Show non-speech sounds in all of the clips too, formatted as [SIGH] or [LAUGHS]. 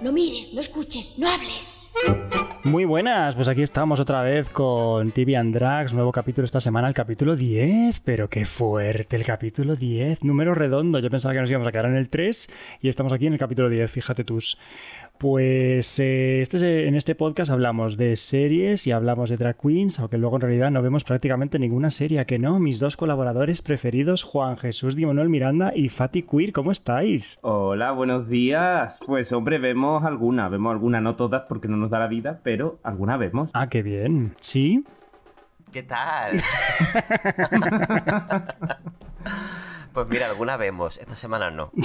No mires, no escuches, no hables. Muy buenas, pues aquí estamos otra vez con TV and Drags, nuevo capítulo esta semana, el capítulo 10, pero qué fuerte, el capítulo 10, número redondo, yo pensaba que nos íbamos a quedar en el 3 y estamos aquí en el capítulo 10, fíjate tus. Pues eh, este, es- en este podcast hablamos de series y hablamos de drag queens, aunque luego en realidad no vemos prácticamente ninguna serie, ¿a que no, mis dos colaboradores preferidos, Juan Jesús Di Manuel Miranda y Fati Queer, ¿cómo estáis? Hola, buenos días. Pues hombre, vemos alguna, vemos alguna, no todas porque no nos da la vida, pero alguna vemos. Ah, qué bien, ¿sí? ¿Qué tal? [LAUGHS] [LAUGHS] pues mira, alguna vemos, esta semana no. [LAUGHS]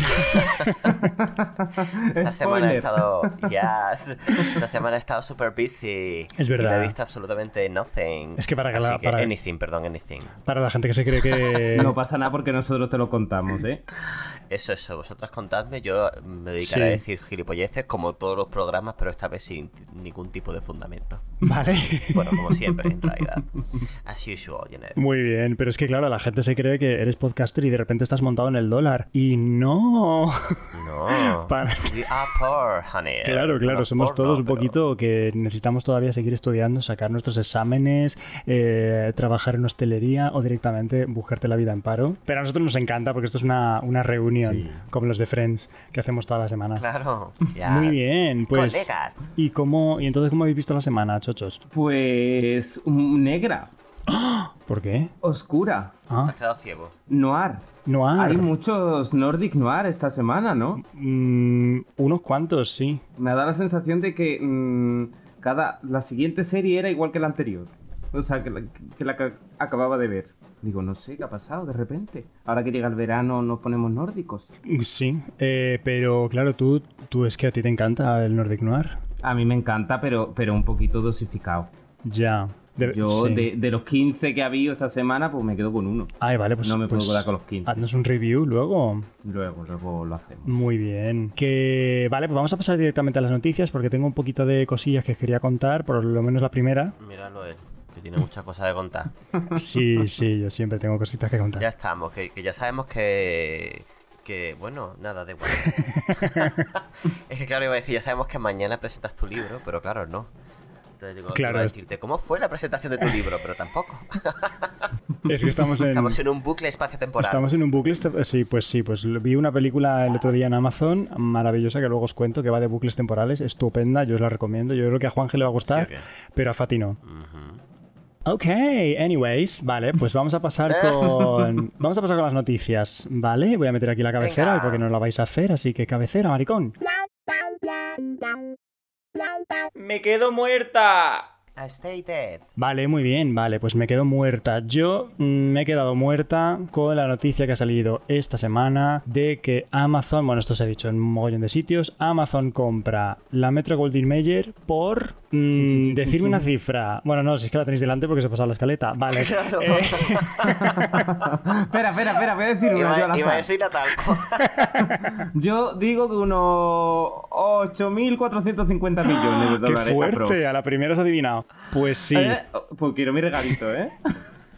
Esta semana he estado. Yes. [LAUGHS] Esta semana he estado super busy. Es Y no verdad. he visto absolutamente nothing. Es que para que Así la- para- Anything, perdón, anything. Para la gente que se cree que... [LAUGHS] No pasa nada porque nosotros te lo contamos, ¿eh? Eso, eso. Vosotras contadme. Yo me dedicaré a decir gilipolleces como todos los programas, pero esta vez sin ningún tipo de fundamento. Vale. Bueno, como siempre, en realidad. [LAUGHS] As usual. Muy bien, pero es que claro, la gente se cree que eres podcaster y de repente estás montado en el dólar. Y no. No. [LAUGHS] Para- We are poor, honey. Claro, claro, somos todos un pero- poquito que necesitamos todavía seguir estudiando, sacar nuestros exámenes, eh, trabajar en hostelería o directamente buscarte la vida en paro. Pero a nosotros nos encanta porque esto es una, una reunión, Sí. como los de Friends, que hacemos todas las semanas. Claro. Muy bien, pues. Colegas. ¿Y cómo y entonces cómo habéis visto la semana, chochos? Pues negra, [GASPS] ¿Por qué? oscura, Te Ah, has quedado ciego. noir. Noir. Hay muchos Nordic noir esta semana, ¿no? Mm, unos cuantos, sí. Me da la sensación de que mm, cada la siguiente serie era igual que la anterior. O sea, que la que, la que acababa de ver. Digo, no sé qué ha pasado de repente. Ahora que llega el verano nos ponemos nórdicos. Sí, eh, pero claro, tú, tú es que a ti te encanta el Nordic Noir. A mí me encanta, pero, pero un poquito dosificado. Ya. De- Yo, sí. de, de los 15 que ha habido esta semana, pues me quedo con uno. Ay, vale, pues. no me puedo pues, quedar con los 15. Haznos un review luego. Luego, luego lo hacemos. Muy bien. Que vale, pues vamos a pasar directamente a las noticias porque tengo un poquito de cosillas que os quería contar, por lo menos la primera. Míralo él, tiene muchas cosas de contar. [LAUGHS] Sí, sí, yo siempre tengo cositas que contar. Ya estamos, que, que ya sabemos que. Que, bueno, nada, da igual. [LAUGHS] es que, claro, iba a decir, ya sabemos que mañana presentas tu libro, pero claro, no. Entonces digo, Claro, iba a decirte, ¿cómo fue la presentación de tu libro? Pero tampoco. [LAUGHS] Es que estamos en. Estamos en un bucle espacio-temporal. Estamos en un bucle, sí, pues sí, pues vi una película el otro día en Amazon, maravillosa, que luego os cuento, que va de bucles temporales, estupenda, yo os la recomiendo, yo creo que a Juanje le va a gustar, pero a Fati no. Ujú. Ok, anyways, vale, pues vamos a pasar [LAUGHS] con vamos a pasar con las noticias, ¿vale? Voy a meter aquí la cabecera Venga. porque no la vais a hacer, así que cabecera, maricón. Me quedo muerta. I stay dead. Vale, muy bien, vale, pues me quedo muerta. Yo mm, me he quedado muerta con la noticia que ha salido esta semana de que Amazon, bueno, esto se ha dicho en un mogollón de sitios, Amazon compra la Metro Goldwyn Mayer por mm, decirme una [LAUGHS] cifra. Bueno, no, si es que la tenéis delante porque se ha pasado la escaleta. Vale. [LAUGHS] Claro. Eh, [LAUGHS] espera, espera, espera, voy a decir una yo Iba, a decir la tal. Yo digo que unos 8.450 millones de qué dólares. fuerte, aprox. a la primera has adivinado. Pues sí. Eh, Pues quiero mi regalito, ¿eh?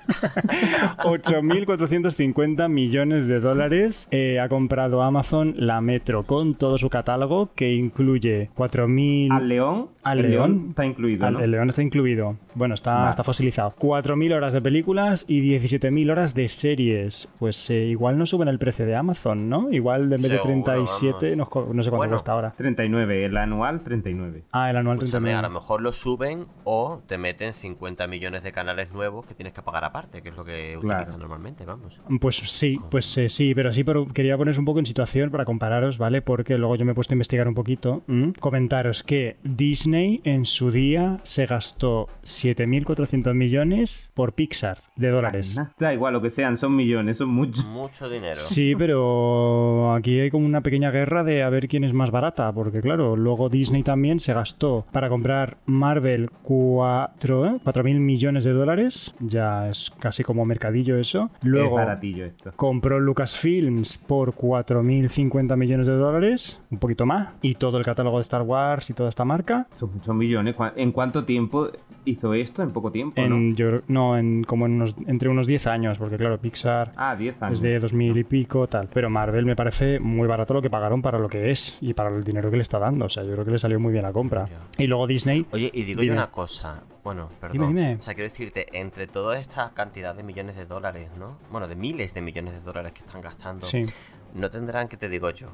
[LAUGHS] 8.450 millones de dólares eh, ha comprado Amazon la Metro con todo su catálogo que incluye 4.000... Al león. Al león. está incluido, Al- ¿no? El león está incluido. Bueno, está, Vale. está fosilizado. 4.000 horas de películas y 17.000 horas de series. Pues eh, igual no suben el precio de Amazon, ¿no? Igual en vez de Seguro, 37, nos co- no sé cuánto Bueno. cuesta ahora. 39, el anual 39. Ah, el anual Escúchame, 39. a lo mejor lo suben o te meten 50 millones de canales nuevos que tienes que pagar aparte, que es lo que Claro. utilizan normalmente, vamos. Pues sí, pues eh, sí, pero sí, pero quería poneros un poco en situación para compararos, ¿vale? Porque luego yo me he puesto a investigar un poquito. Comentaros que Disney en su día se gastó 7.400 millones por Pixar de dólares. Da igual, lo que sean, son millones, son muchos. Mucho dinero. Sí, pero aquí hay como una pequeña guerra de a ver quién es más barata, porque claro, luego Disney también se gastó para comprar Marvel 4, ¿eh? 4.000 millones de dólares, ya es es casi como mercadillo eso. Luego Es baratillo esto. compró Lucasfilms por 4.050 millones de dólares, un poquito más, y todo el catálogo de Star Wars y toda esta marca. Son muchos millones. ¿Cuá- ¿En cuánto tiempo hizo esto? En poco tiempo, ¿no? En, yo, no, en, como en unos- entre unos 10 años, porque claro, Pixar Ah, 10 años. es de 2000 y pico, tal. Pero Marvel me parece muy barato lo que pagaron para lo que es y para el dinero que le está dando. O sea, yo creo que le salió muy bien la compra. Y luego Disney. Oye, y digo yo una cosa. Bueno, perdón. Dime, dime. O sea, quiero decirte, entre toda esta cantidad de millones de dólares, ¿no? Bueno, de miles de millones de dólares que están gastando, Sí. no tendrán, que te digo yo?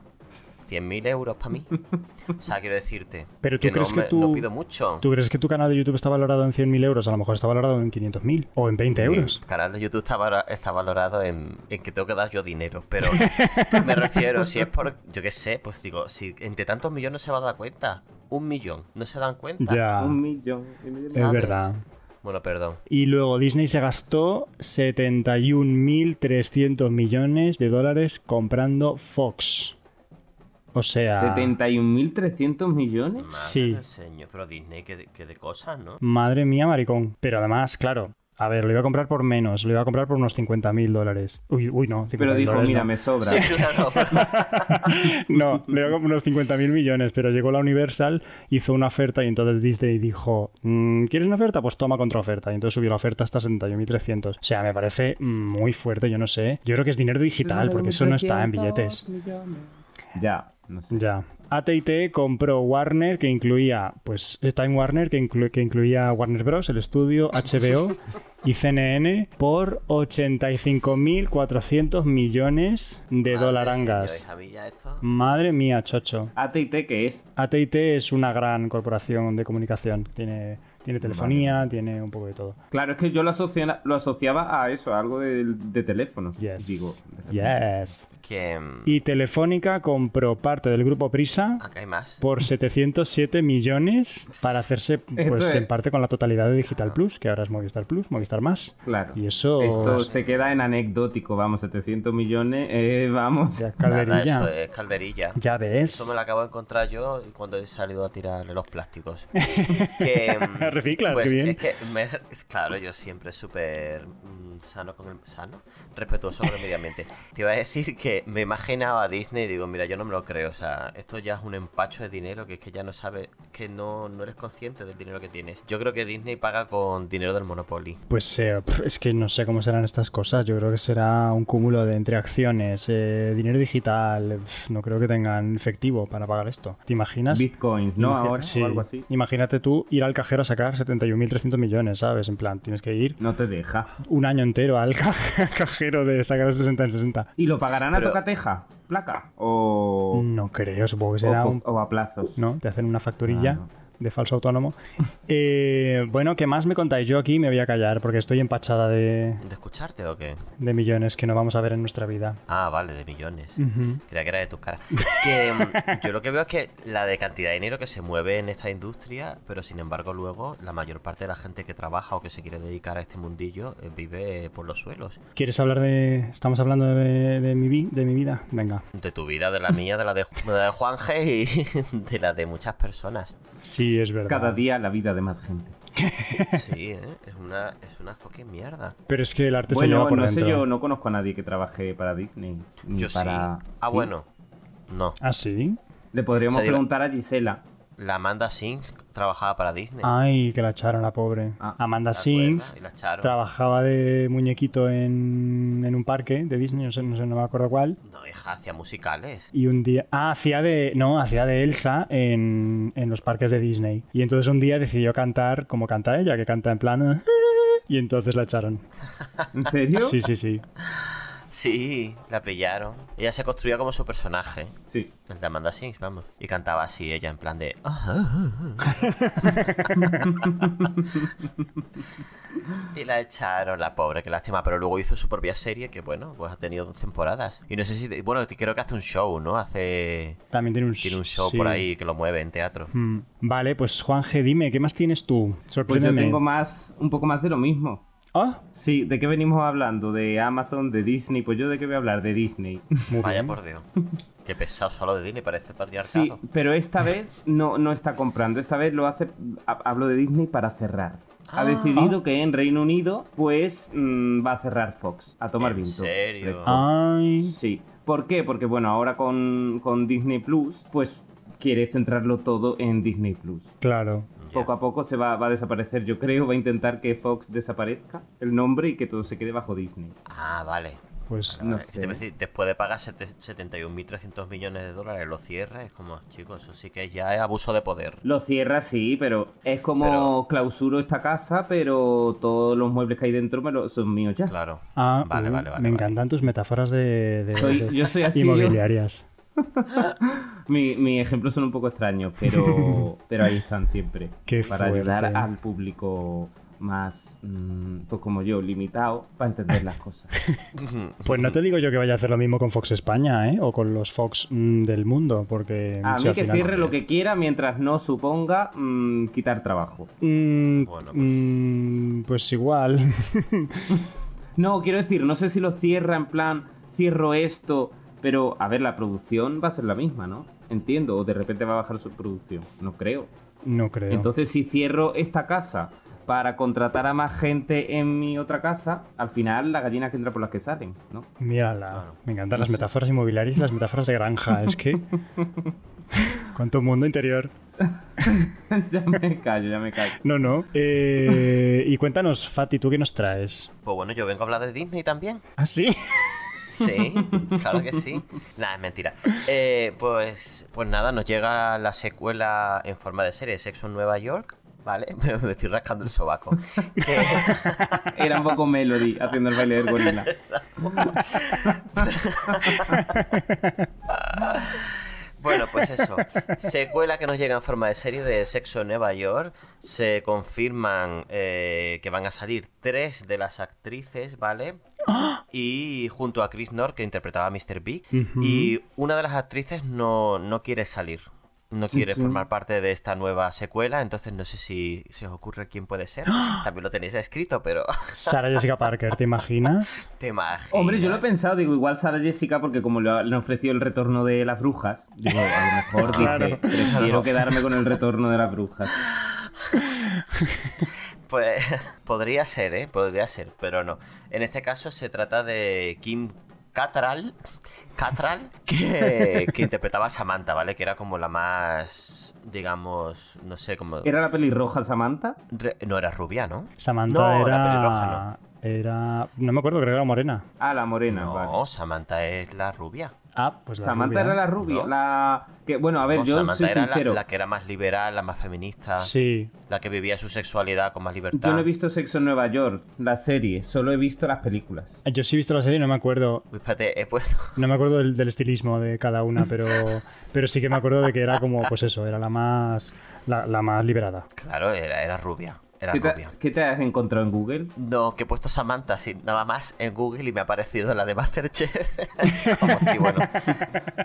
100.000 euros para mí. [LAUGHS] O sea, quiero decirte. Pero tú no crees que me- tú- No pido mucho. ¿Tú crees que tu canal de YouTube está valorado en 100.000 euros? A lo mejor está valorado en 500.000 o en 20 euros. Mi canal de YouTube está, valo- está valorado en, en que tengo que dar yo dinero, pero [LAUGHS] me refiero, si es por, yo qué sé, pues digo, si entre tantos millones no se va a dar cuenta, un millón, no se dan cuenta. Ya, Un millón. es verdad. Bueno, perdón. Y luego Disney se gastó 71.300 millones de dólares comprando Fox. O sea, 71.300 millones. Madre Sí. señor, pero Disney, que de, que de cosas, ¿no? madre mía, maricón. Pero además, claro, a ver, lo iba a comprar por menos, lo iba a comprar por unos 50.000 dólares. Uy, uy, no, 50.000 Pero dijo, dólares mira, no. me sobra. Sí, [LAUGHS] No, le iba a comprar unos 50.000 millones, pero llegó la Universal, hizo una oferta y entonces Disney dijo, "Mm, ¿quieres una oferta? Pues toma contraoferta. Y entonces subió la oferta hasta 71.300. O sea, me parece muy fuerte, yo no sé. Yo creo que es dinero digital, porque eso no está en billetes. Ya, no sé. Ya. AT&T compró Warner, que incluía, pues, Time Warner, que, inclu- que incluía Warner Bros., el estudio, HBO [LAUGHS] y CNN, por 85.400 millones de Madre dolarangas. señor, hija mía, esto. Madre mía, chocho. AT&T, ¿qué es? AT&T es una gran corporación de comunicación. Tiene, tiene telefonía, tiene un poco de todo. Claro, es que yo lo, asocia- lo asociaba a eso, a algo de, de teléfonos. Yes. Digo. Yes. Que... mm, Y Telefónica compró parte del grupo Prisa Acá hay más. por 707 millones para hacerse [LAUGHS] pues es- en parte con la totalidad de Digital Plus, que ahora es Movistar Plus, Movistar Más. Claro. Y eso Esto es- se queda en anecdótico, vamos, 700 millones, eh, vamos. ya es Nada, calderilla. eso es calderilla. Ya ves. Eso me lo acabo de encontrar yo cuando he salido a tirarle los plásticos. [LAUGHS] que, mm, Reciclas, pues, qué bien. Es que, me- es claro, yo siempre súper mm, sano con el sano, respetuoso con el medio ambiente. Te iba a decir que me imaginaba a Disney y digo, mira, yo no me lo creo. O sea, esto ya es un empacho de dinero que es que ya no sabes, que no, no eres consciente del dinero que tienes. Yo creo que Disney paga con dinero del Monopoly. Pues eh, es que no sé cómo serán estas cosas. Yo creo que será un cúmulo de entre acciones, eh, dinero digital. no creo que tengan efectivo para pagar esto. ¿Te imaginas? Bitcoins, ¿no? Ahora, sí. o algo así. Imagínate tú ir al cajero a sacar 71.300 millones, ¿sabes? En plan, tienes que ir No te deja. un año entero al ca- [LAUGHS] cajero de sacar 60 en 60. ¿Y lo pagarán Pero- a tocateja? ¿Placa? ¿O, No creo, supongo que será o, un... o a plazos? ¿No? Te hacen una facturilla Ah, no. De falso autónomo. [LAUGHS] Eh, bueno, ¿qué más me contáis? Yo aquí me voy a callar porque estoy empachada de, ¿De escucharte o qué? de millones que no vamos a ver en nuestra vida. Ah, vale, de millones. Ujú. Creía que era de tus caras. [LAUGHS] Que mm, yo lo que veo es que la de cantidad de dinero que se mueve en esta industria, pero sin embargo luego la mayor parte de la gente que trabaja o que se quiere dedicar a este mundillo eh, vive por los suelos. ¿Quieres hablar de... Estamos hablando de, de mi, vi- de mi vida? Venga. De tu vida, de la mía, de la de, de la de Juanje y [LAUGHS] de la de muchas personas. Sí, es verdad. Cada día la vida de más gente. [LAUGHS] Sí, ¿eh? es una es una fucking mierda. Pero es que el arte se lleva Bueno, por no dentro. sé, yo no conozco a nadie que trabaje para Disney. Ni Yo para... sí. Ah, bueno. No. ¿Ah, sí? Le podríamos O sea, digo- preguntar a Gisela. La Amanda Sings trabajaba para Disney. Ay, que la echaron, la pobre. Ah, Amanda. Sings trabajaba de muñequito en, en un parque de Disney, no sé, no sé, no me acuerdo cuál. No, hija, hacía musicales. Y un día. Ah, hacía de. No, hacía de Elsa en, en los parques de Disney. Y entonces un día decidió cantar como canta ella, que canta en plan. [LAUGHS] Y entonces la echaron. ¿En serio? Sí, sí, sí. Sí, la pillaron. Ella se construía como su personaje. Sí. El de Amanda Sings, vamos. Y cantaba así, ella en plan de. [LAUGHS] y la echaron, la pobre, qué lástima. Pero luego hizo su propia serie que, bueno, pues ha tenido dos temporadas. Y no sé si. Bueno, creo que hace un show, ¿no? Hace. También tiene un, Tiene un show sí. por ahí que lo mueve en teatro. Mm, Vale, pues Juanje, dime, ¿qué más tienes tú? Pues yo Sorpréndeme. tengo más, un poco más de lo mismo. Ah, Sí, ¿de qué venimos hablando? ¿De Amazon, de Disney? Pues yo de qué voy a hablar, de Disney. muy Vaya bien. por Dios. Qué pesado solo de Disney, parece patriarcado. Sí, pero esta vez no, no está comprando. Esta vez lo hace, ha- hablo de Disney para cerrar. ha decidido que en Reino Unido, pues mm, va a cerrar Fox, a tomar ¿En viento. serio? fresco. Ay. Sí. ¿Por qué? Porque bueno, ahora con, con Disney Plus, pues quiere centrarlo todo en Disney Plus. Claro. Poco a poco se va, va a desaparecer, yo creo, va a intentar que Fox desaparezca el nombre y que todo se quede bajo Disney. Ah, vale. Pues No Vale, sé. te iba a decir, después de pagar sete- 71.300 millones de dólares, lo cierra. Es como, chicos, eso sí que ya es abuso de poder. Lo cierra, sí, pero es como Pero- clausuro esta casa, pero todos los muebles que hay dentro me lo- son míos ya. Claro. Ah, vale, uh, vale, vale. me vale. encantan tus metáforas de, de- Soy- de yo soy así, inmobiliarias. [LAUGHS] Mi, mis ejemplos son un poco extraños, pero, [LAUGHS] pero ahí están siempre. Qué para ayudar al público más, mm, pues como yo, limitado, para entender las cosas. [LAUGHS] Pues no te digo yo que vaya a hacer lo mismo con Fox España, ¿eh? O con los Fox mm, del mundo, porque... A mí que final- cierre lo que quiera mientras no suponga mm, quitar trabajo. Mm, Bueno, pues- pues igual. No, quiero decir, no sé si lo cierra en plan, cierro esto, pero a ver, la producción va a ser la misma, ¿no? Entiendo, o de repente va a bajar su producción, no creo. no creo. Entonces, si cierro esta casa para contratar a más gente en mi otra casa, al final la gallina que entra por las que salen, ¿no? Mírala. Claro. Me encantan las metáforas inmobiliarias y las metáforas de granja. Es que... [LAUGHS] ¿Cuánto mundo interior? [LAUGHS] ya me callo, ya me callo. No, no. Eh, y cuéntanos, Fati, ¿tú qué nos traes? Pues bueno, yo vengo a hablar de Disney también. ¿Ah, sí? [LAUGHS] Sí, claro que sí. Nada, es mentira. Eh, pues, pues nada, nos llega la secuela en forma de serie Sexo en Nueva York. ¿Vale? Me, [LAUGHS] me estoy rascando el sobaco. Que- [LAUGHS] Era un poco Melody haciendo el baile del gorila. [LAUGHS] Bueno, pues eso. Secuela que nos llega en forma de serie de Sexo en Nueva York. Se confirman eh, que van a salir tres de las actrices, ¿vale? Y junto a Chris North, que interpretaba a Mr. Big. Y una de las actrices no, no quiere salir. No quiere sí. formar parte de esta nueva secuela. Entonces no sé si se os ocurre quién puede ser. También lo tenéis escrito, pero [LAUGHS] Sara Jessica Parker, ¿te imaginas? te imaginas. Hombre, yo lo he pensado, digo, igual Sara Jessica, porque como le ofrecido el retorno de las brujas, digo, a lo mejor [LAUGHS] Claro. dije, prefiero quedarme con el retorno de las brujas. [LAUGHS] Pues podría ser, ¿eh? Podría ser, pero no. En este caso se trata de Kim Cattrall, Cattrall que, que interpretaba a Samantha, ¿vale? Que era como la más, digamos, no sé, como... ¿Era la pelirroja Samantha? re- No era rubia, ¿no? Samantha No, la era... pelirroja Era... No me acuerdo, creo que era morena. Ah, la morena, No, vale. Samantha es la rubia. Ah, pues la Samantha rubia. era la rubia, ¿No? la... Que, bueno, a ver, No, yo Samantha soy era la, sincero. la que era más liberal, la más feminista, Sí. la que vivía su sexualidad con más libertad. Yo no he visto Sexo en Nueva York, la serie, solo he visto las películas. Yo sí he visto la serie y no me acuerdo... Uy, espérate, he puesto... [LAUGHS] No me acuerdo del, del estilismo de cada una, pero, [LAUGHS] pero sí que me acuerdo de que era como, pues eso, era la más, la, la más liberada. Claro, era, era rubia. Era ¿Qué te, rubia. qué te has encontrado en Google? No, que he puesto Samantha sin nada más en Google y me ha aparecido la de Masterchef. [LAUGHS] Bueno,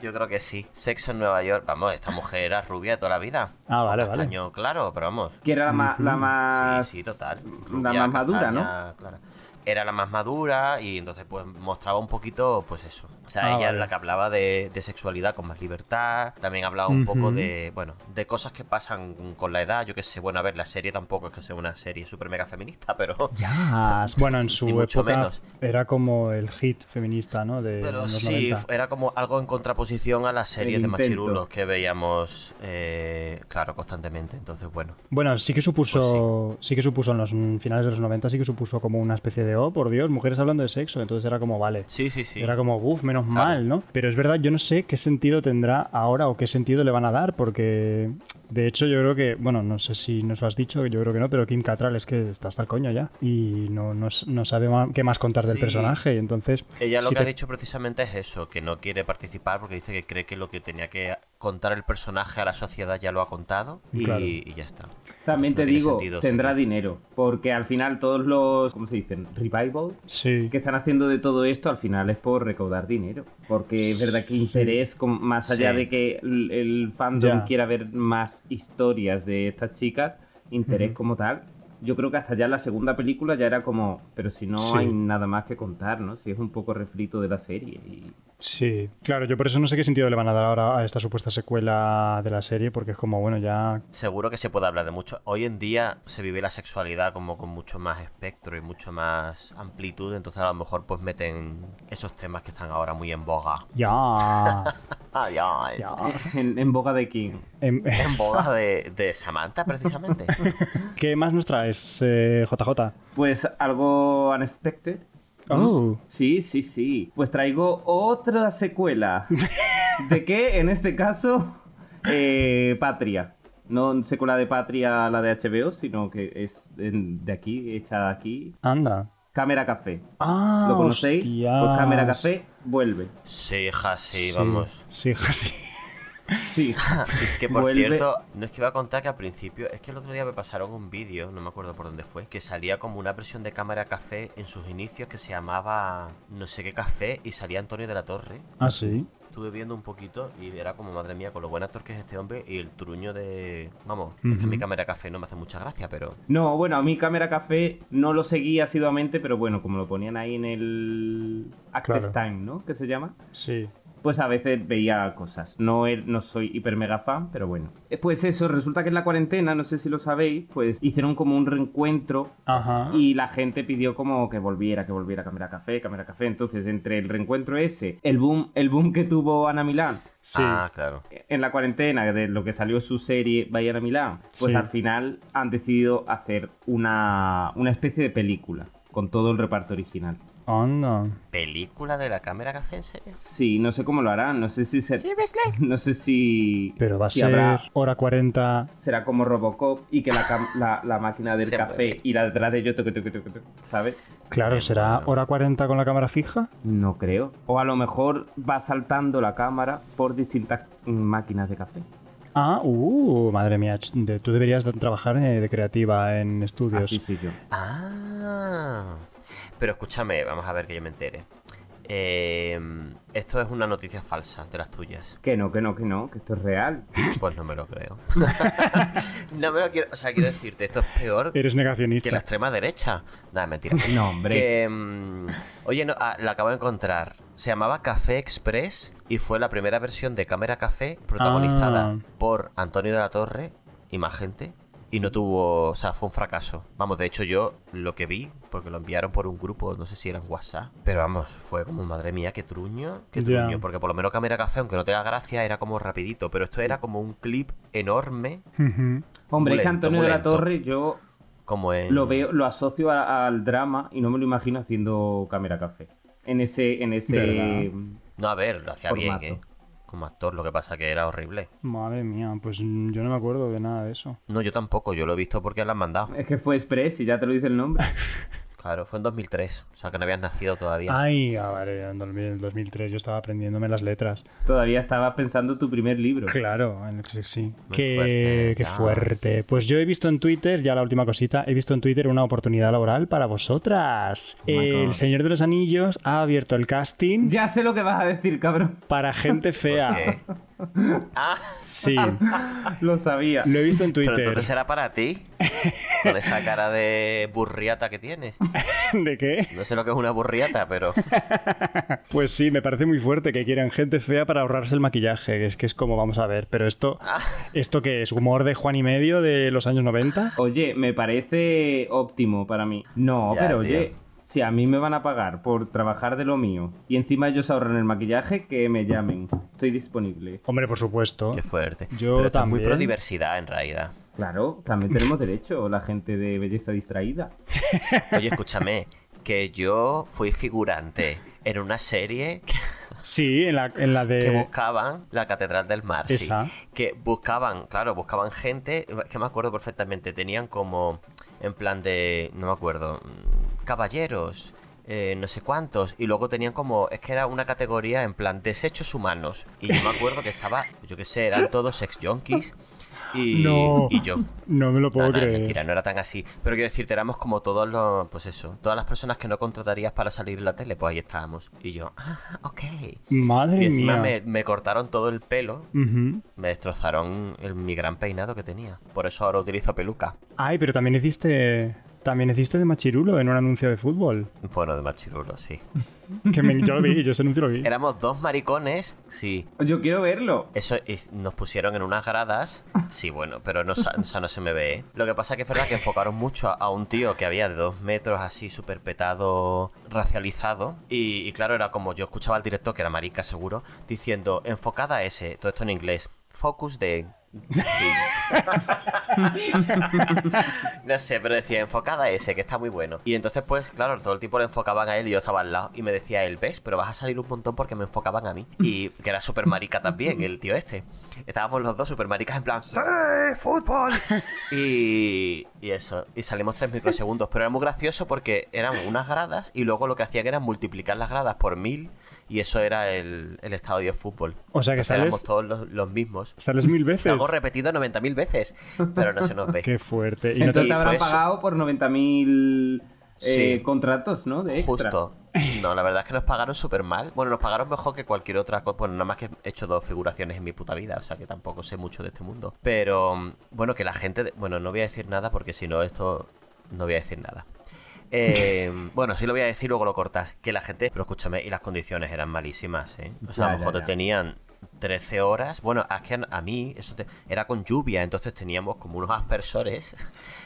yo creo que sí. Sexo en Nueva York. Vamos, esta mujer era rubia de toda la vida. Ah, vale, vale. castaño claro, pero vamos. Que era la, ma- la más... Sí, sí, total. La más madura, ¿no? clara. Era la más madura y entonces pues mostraba un poquito pues eso. O sea, Ah, ella es la que hablaba de, de sexualidad con más libertad. También hablaba un poco de, bueno, de cosas que pasan con la edad. Yo qué sé, bueno, a ver, la serie tampoco es que sea una serie súper mega feminista, pero... [LAUGHS] Ya. Bueno, en [LAUGHS] su época menos. era como el hit feminista, ¿no? De Pero los sí, 90. era como algo en contraposición a las series de machirulos que veíamos, eh, claro, constantemente. Entonces, bueno. Bueno, sí que supuso, sí. que supuso en los finales de los 90, sí que supuso como una especie de, oh, por Dios, mujeres hablando de sexo. Entonces era como, vale. Sí, sí, sí. Era como, uff, menos Claro. mal, ¿no? Pero es verdad, yo no sé qué sentido tendrá ahora o qué sentido le van a dar, porque de hecho yo creo que, bueno, no sé si nos lo has dicho, yo creo que no, pero Kim Cattrall es que está hasta el coño ya y no, no, no sabe qué más contar del personaje. Y entonces, Ella lo si que ha dicho precisamente es eso, que no quiere participar porque dice que cree que lo que tenía que contar el personaje a la sociedad ya lo ha contado y, Claro. y ya está. También Entonces, te no digo, sentido tendrá dinero, porque al final todos los, ¿cómo se dicen? Revival Sí. que están haciendo de todo esto al final es por recaudar dinero. Porque es verdad que Sí. interés, con- más allá Sí. de que el, el fandom Ya. quiera ver más historias de estas chicas, interés como tal. Yo creo que hasta ya la segunda película ya era como, pero si no Sí. hay nada más que contar, ¿no? Si es un poco refrito de la serie. Y Sí, claro, yo por eso no sé qué sentido le van a dar ahora a esta supuesta secuela de la serie, porque es como, bueno, ya... Seguro que se puede hablar de mucho. Hoy en día se vive la sexualidad como con mucho más espectro y mucho más amplitud, entonces a lo mejor pues meten esos temas que están ahora muy en boga. Ya. [LAUGHS] Ya. ¿En, en boga de quién? En boga [LAUGHS] de, de Samantha, precisamente. ¿Qué más nos traes, eh, JJ? Pues algo unexpected. Oh, Sí, sí, sí. Pues traigo otra secuela. [LAUGHS] ¿De qué? En este caso, eh, Patria. No secuela de Patria, la de HBO, sino que es de aquí, hecha aquí. anda. Cámara Café. Ah, ¿Lo conocéis? hostias. Pues Cámara Café vuelve. Sí, hija, sí, Sí, vamos. Sí, sí. Sí. [LAUGHS] Que por Vuelve- cierto, no es que iba a contar que al principio, es que el otro día me pasaron un vídeo, no me acuerdo por dónde fue, que salía como una versión de cámara café en sus inicios que se llamaba no sé qué café y salía Antonio de la Torre. Ah, sí. Estuve viendo un poquito y era como, madre mía, con lo buen actor que es este hombre y el truño de... Vamos, es que mi cámara café no me hace mucha gracia, pero... No, bueno, a mí Cámara Café no lo seguí asiduamente, pero bueno, como lo ponían ahí en el Access Claro. Time, ¿no? Que se llama. Sí. Pues a veces veía cosas. No, er- no soy hiper mega fan, pero bueno. Eh, Pues eso, resulta que en la cuarentena, no sé si lo sabéis, pues hicieron como un reencuentro Ajá. y la gente pidió como que volviera, que volviera Cámara Café, Cámara Café. Entonces, entre el reencuentro ese, el boom, el boom que tuvo Ana Milán Sí. Ah, claro. en la cuarentena, de lo que salió su serie Vayan a Milán, pues Sí. al final han decidido hacer una, una especie de película con todo el reparto original. Anda. ¿Película de la cámara café en serio? Sí, no sé cómo lo harán, no sé si se, [LAUGHS] no sé si Pero va a si ser habrá- hora 40. será como Robocop y que la, cam- la, la máquina del Se café y la detrás de yo toque, toque, toque, toque, ¿sabes? Claro, ¿será hora 40 con la cámara fija? No creo. O a lo mejor va saltando la cámara por distintas máquinas de café. Ah, uh, madre mía, tú deberías de trabajar eh, de creativa en estudios. Así soy yo. Ah. Pero escúchame, vamos a ver que yo me entere. Eh, esto es una noticia falsa de las tuyas. Que no, que no, que no, que esto es real. [LAUGHS] Pues no me lo creo. [LAUGHS] no me lo quiero. O sea, quiero decirte, esto es peor Eres que la negacionista. extrema derecha. Nada, mentira. No, hombre. Que, mm, oye, no, ah, la acabo de encontrar. Se llamaba Café Express y fue la primera versión de Cámara Café protagonizada Ah. por Antonio de la Torre y más gente. Y no tuvo, o sea, fue un fracaso. Vamos, de hecho yo lo que vi, porque lo enviaron por un grupo, no sé si era en WhatsApp, pero vamos, fue como, madre mía, qué truño, qué truño. Porque por lo menos Cámara Café, aunque no tenga gracia, era como rapidito, pero esto era como un clip enorme. Hombre, es que Antonio de la. Torre yo como en... lo veo, lo asocio a- al drama y no me lo imagino haciendo cámara café. En ese, en ese ¿Verdad? No, a ver, lo hacía Formato. bien, ¿eh? Como actor, lo que pasa que era horrible. Madre mía, pues yo no me acuerdo de nada de eso. No, yo tampoco, yo lo he visto porque lo han mandado. es que fue Express y ya te lo dice el nombre. [LAUGHS] Claro, fue en 2003, o sea que no habías nacido todavía. Ay, ah, vale, en 2000 2003 yo estaba aprendiéndome las letras. Todavía estabas pensando tu primer libro. Claro, en el que sí. Muy Qué, fuerte, qué ya. fuerte. Pues yo he visto en Twitter, ya la última cosita, he visto en Twitter una oportunidad laboral para vosotras. Oh el. Señor de los Anillos ha abierto el casting Ya sé lo que vas a decir, cabrón. para gente [LAUGHS] fea. [LAUGHS] Ah, Sí, Lo sabía. lo he visto en pero Twitter. entonces era para ti. Con esa cara de burriata que tienes. [LAUGHS] ¿De qué? No sé lo que es una burriata, pero. [LAUGHS] Pues sí, me parece muy fuerte que quieran gente fea para ahorrarse el maquillaje. Es que es como, vamos a ver, pero esto, Ah. ¿esto qué es? ¿Humor de Juan y medio de los años 90? Oye, me parece óptimo para mí. No, Ya, pero tío. oye, si a mí me van a pagar por trabajar de lo mío y encima ellos ahorran el maquillaje, que me llamen. Estoy disponible. Hombre, por supuesto. Qué fuerte. Yo pero muy pro diversidad en realidad. Claro, también tenemos derecho, la gente de belleza distraída. [LAUGHS] Oye, escúchame, que yo fui figurante en una serie que, [LAUGHS] Sí, en la, en la que de... buscaban la Catedral del Mar. sí. Esa. Que buscaban, claro, buscaban gente, que me acuerdo perfectamente, tenían como, en plan de, no me acuerdo, caballeros, eh, no sé cuántos, y luego tenían como, es que era una categoría en plan desechos humanos. Y yo me acuerdo que estaba, yo qué sé, eran todos sex junkies y, No. y yo. No me lo puedo No, creer. mentira, no era tan así. Pero quiero decirte, éramos como todos los, pues eso, todas las personas que no contratarías para salir en la tele, pues ahí estábamos. Y yo, ah, ok. Madre Y encima mía. me, me cortaron todo el pelo, me destrozaron el, mi gran peinado que tenía. Por eso ahora utilizo peluca. Ay, pero también hiciste... También hiciste de machirulo en un anuncio de fútbol. Bueno, de machirulo, sí. [LAUGHS] Que me- yo lo vi, yo ese anuncio lo vi. Éramos dos maricones, sí. Yo quiero verlo. Eso y nos pusieron en unas gradas. Sí, bueno, pero no, o sea, no se me ve. ¿eh? Lo que pasa que es verdad que enfocaron mucho a, a un tío que había de dos metros así, súper petado, racializado. Y, y claro, era como yo escuchaba al director, que era marica seguro, diciendo, enfocada a ese, todo esto en inglés. Focus de... [LAUGHS] no sé, pero decía enfocada a ese, que está muy bueno. Y entonces, pues, claro, todo el tiempo le enfocaban a él y yo estaba al lado. Y me decía él, ¿ves? Pero vas a salir un montón porque me enfocaban a mí. Y que era súper marica también, el tío este. Estábamos los dos súper maricas en plan, ¡Sí, fútbol! [LAUGHS] Y, y eso, y salimos tres microsegundos. Pero era muy gracioso porque eran unas gradas y luego lo que hacían era multiplicar las gradas por mil. Y eso era el, el estadio de fútbol. O sea que Entonces éramos sales- todos los, los mismos. Sales mil veces. Salgo repetido 90.000 veces, pero no se nos ve. [LAUGHS] Qué fuerte. Y no te- Entonces te y fue habrán pagado por 90.000 eh, Sí. contratos, ¿no? De extra. Justo. No, la verdad es que nos pagaron súper mal. Bueno, nos pagaron mejor que cualquier otra cosa. Bueno, nada más que he hecho dos figuraciones en mi puta vida, o sea que tampoco sé mucho de este mundo. Pero, bueno, que la gente... de- Bueno, no voy a decir nada porque si no, esto... No voy a decir nada. Eh, [LAUGHS] bueno, sí lo voy a decir, luego lo cortas. Que la gente... Pero escúchame, y las condiciones eran malísimas, ¿eh? O sea, a lo mejor ya, te tenían 13 horas. Bueno, es que a mí eso te- era con lluvia, entonces teníamos como unos aspersores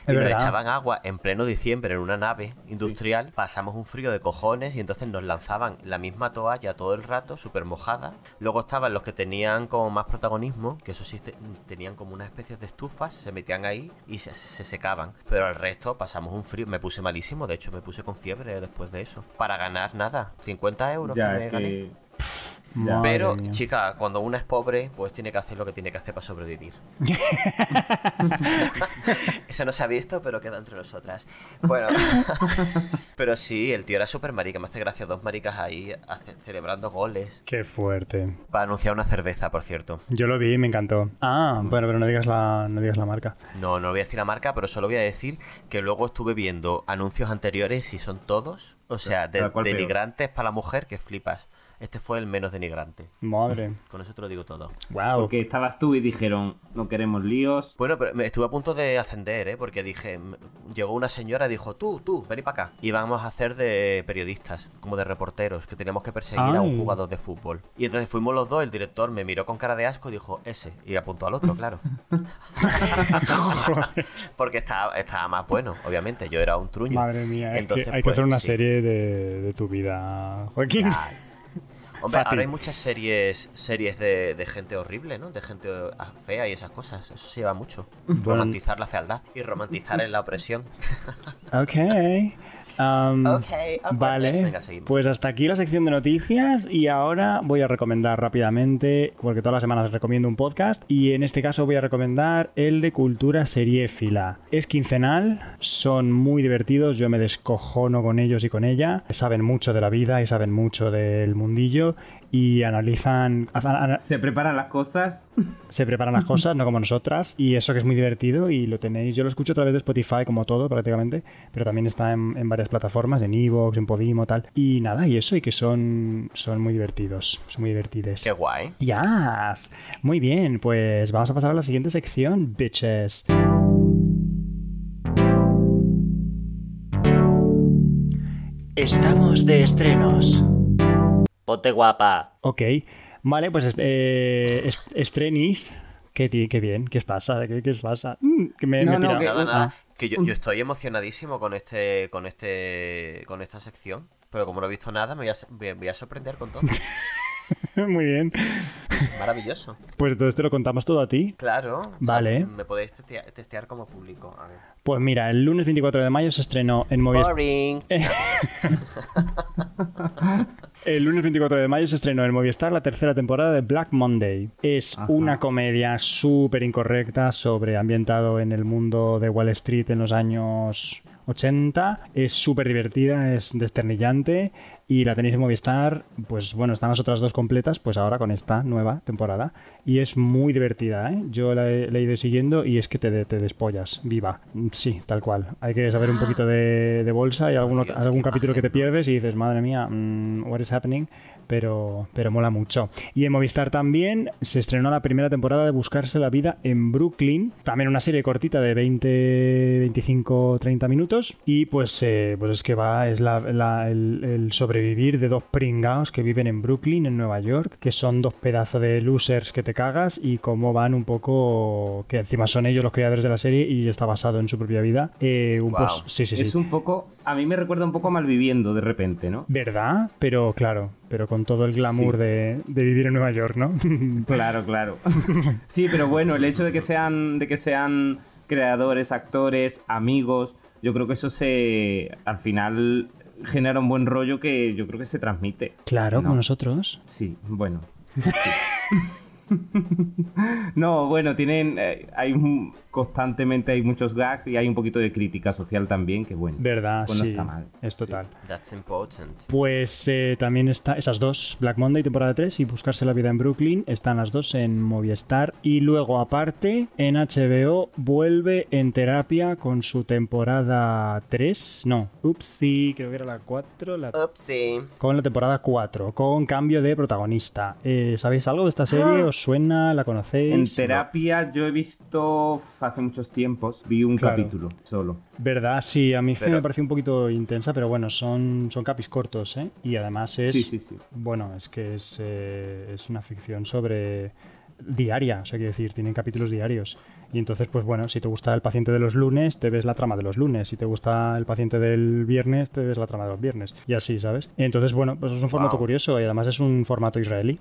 y nos echaban agua en pleno diciembre en una nave industrial. Pasamos un frío de cojones y entonces nos lanzaban la misma toalla todo el rato, súper mojada. Luego estaban los que tenían como más protagonismo, que eso sí te- tenían como una especie de estufas, se metían ahí y se, se secaban. Pero al resto pasamos un frío, me puse malísimo, de hecho me puse con fiebre después de eso. Para ganar nada, 50 euros Ya, que me gané. que... Madre Pero, mía. chica, cuando una es pobre, pues tiene que hacer lo que tiene que hacer para sobrevivir. [LAUGHS] Eso no se ha visto, pero queda entre nosotras. Bueno, [LAUGHS] pero sí, el tío era súper marica. Me hace gracia dos maricas ahí hace- celebrando goles. Qué fuerte. Para anunciar una cerveza, por cierto. Yo lo vi y me encantó. Ah, bueno, pero no digas la, no digas la marca. No, no voy a decir la marca, pero solo voy a decir que luego estuve viendo anuncios anteriores y son todos, o sea, de- denigrantes para la mujer que flipas. Este fue el menos denigrante. Madre. [LAUGHS] Con eso te lo digo todo. Wow. Porque estabas tú y dijeron, no queremos líos. Bueno, pero me estuve a punto de ascender, ¿eh? Porque dije, llegó una señora y dijo, tú, tú, vení para acá. Y vamos a hacer de periodistas, como de reporteros, que teníamos que perseguir a un jugador de fútbol. Y entonces fuimos los dos, el director me miró con cara de asco y dijo, ese. Y apuntó al otro, claro. [LAUGHS] [LAUGHS] Porque estaba, estaba más bueno, obviamente. Yo era un truño. Madre mía, es Entonces, que hay que pues, hacer una sí. serie de, de tu vida, Joaquín. Ya. Hombre, Fácil. ahora hay muchas series series de, de gente horrible, ¿no? De gente fea y esas cosas. Eso se lleva mucho. Bueno. Romantizar la fealdad y romantizar la opresión. Ok. Um, Ok, awkwardness. Vale, Venga, seguimos. pues hasta aquí la sección de noticias y ahora voy a recomendar rápidamente, porque todas las semanas recomiendo un podcast y en este caso voy a recomendar el de cultura seriéfila. Es quincenal, son muy divertidos, yo me descojono con ellos y con ella, saben mucho de la vida y saben mucho del mundillo y analizan, ana- Se preparan las cosas. se preparan las cosas, no como nosotras, y eso que es muy divertido y lo tenéis, yo lo escucho a través de Spotify como todo prácticamente, pero también está en, en varias plataformas, en Evox, en Podimo, tal, y nada, y eso, y que son, son muy divertidos, son muy divertidos. Qué guay. Yes. Muy bien, pues vamos a pasar a la siguiente sección, bitches. Estamos de estrenos. Ponte guapa. Ok, vale, pues eh, est- estrenis. Qué, bien, ¿qué os pasa? ¿Qué, qué os pasa? Mm, que me, No, me he no, que- Nada, Ah. Que yo, yo estoy emocionadísimo con este, con este, con esta sección. Pero como no he visto nada, me voy a, me voy a sorprender con todo. [LAUGHS] Muy bien. Maravilloso. Pues entonces te lo contamos todo a ti. Claro. o sea, Vale. me podéis testea- testear como público. A ver. Pues mira, el lunes 24 de mayo se estrenó en Movistar. Boring. [LAUGHS] El lunes 24 de mayo se estrenó en Movistar la tercera temporada de Black Monday. Es Ajá. una comedia súper incorrecta sobre ambientado en el mundo de Wall Street en los años 80. Es súper divertida, es desternillante y la tenéis en Movistar. Pues bueno, están las otras dos completas, pues ahora con esta nueva temporada. Y es muy divertida, ¿eh? Yo la he, la he ido siguiendo y es que te, te despollas, viva. Sí, tal cual. Hay que saber un poquito de, de bolsa y alguno- Dios, algún capítulo que te pierdes y dices, madre mía, mm, what is happening? Pero, pero mola mucho. Y en Movistar también se estrenó la primera temporada de Buscarse la vida en Brooklyn. También una serie cortita de 20, 25, 30 minutos. y pues, eh, pues es que va, es la- la- el, el sobrevivir de dos pringaos que viven en Brooklyn, en Nueva York, que son dos pedazos de losers que te cagas y cómo van un poco, que encima son ellos los creadores de la serie y está basado en su propia vida. Eh, un, sí, sí, sí. Es un poco. A mí me recuerda un poco a Malviviendo de repente, ¿no? ¿Verdad? Pero claro, pero con todo el glamour Sí. de, de vivir en Nueva York, ¿no? [LAUGHS] Claro, claro. sí, pero bueno, el hecho de que sean, de que sean creadores, actores, amigos, yo creo que eso se al final genera un buen rollo que yo creo que se transmite. claro, No. como nosotros. Sí, bueno. Sí. [LAUGHS] [LAUGHS] no, bueno, tienen eh, hay un- constantemente hay muchos gags y hay un poquito de crítica social también, que bueno. ¿Verdad? pues no sí. está mal. Es total. That's important. Pues eh, también está esas dos, Black Monday temporada 3 y Buscarse la vida en Brooklyn, están las dos en Movistar y luego aparte en HBO vuelve en terapia con su temporada 3, no, ups, sí, creo que era la 4, la... Upsi. con la temporada 4, con cambio de protagonista. Eh, ¿Sabéis algo de esta serie? ¿Os suena? ¿La conocéis? En terapia yo he visto hace muchos tiempos, vi un Claro. capítulo solo. ¿Verdad? Sí, a mí Pero- me pareció un poquito intensa, pero bueno, son, son capis cortos, ¿eh? Y además es... Sí, sí, sí. Bueno, es que es, eh, es una ficción sobre diaria, o sea, quiero decir, tienen capítulos diarios. Y entonces, pues bueno, si te gusta el paciente de los lunes, te ves la trama de los lunes. Si te gusta el paciente del viernes, te ves la trama de los viernes. Y así, ¿sabes? Y entonces, bueno, pues es un formato Wow. curioso y además es un formato israelí.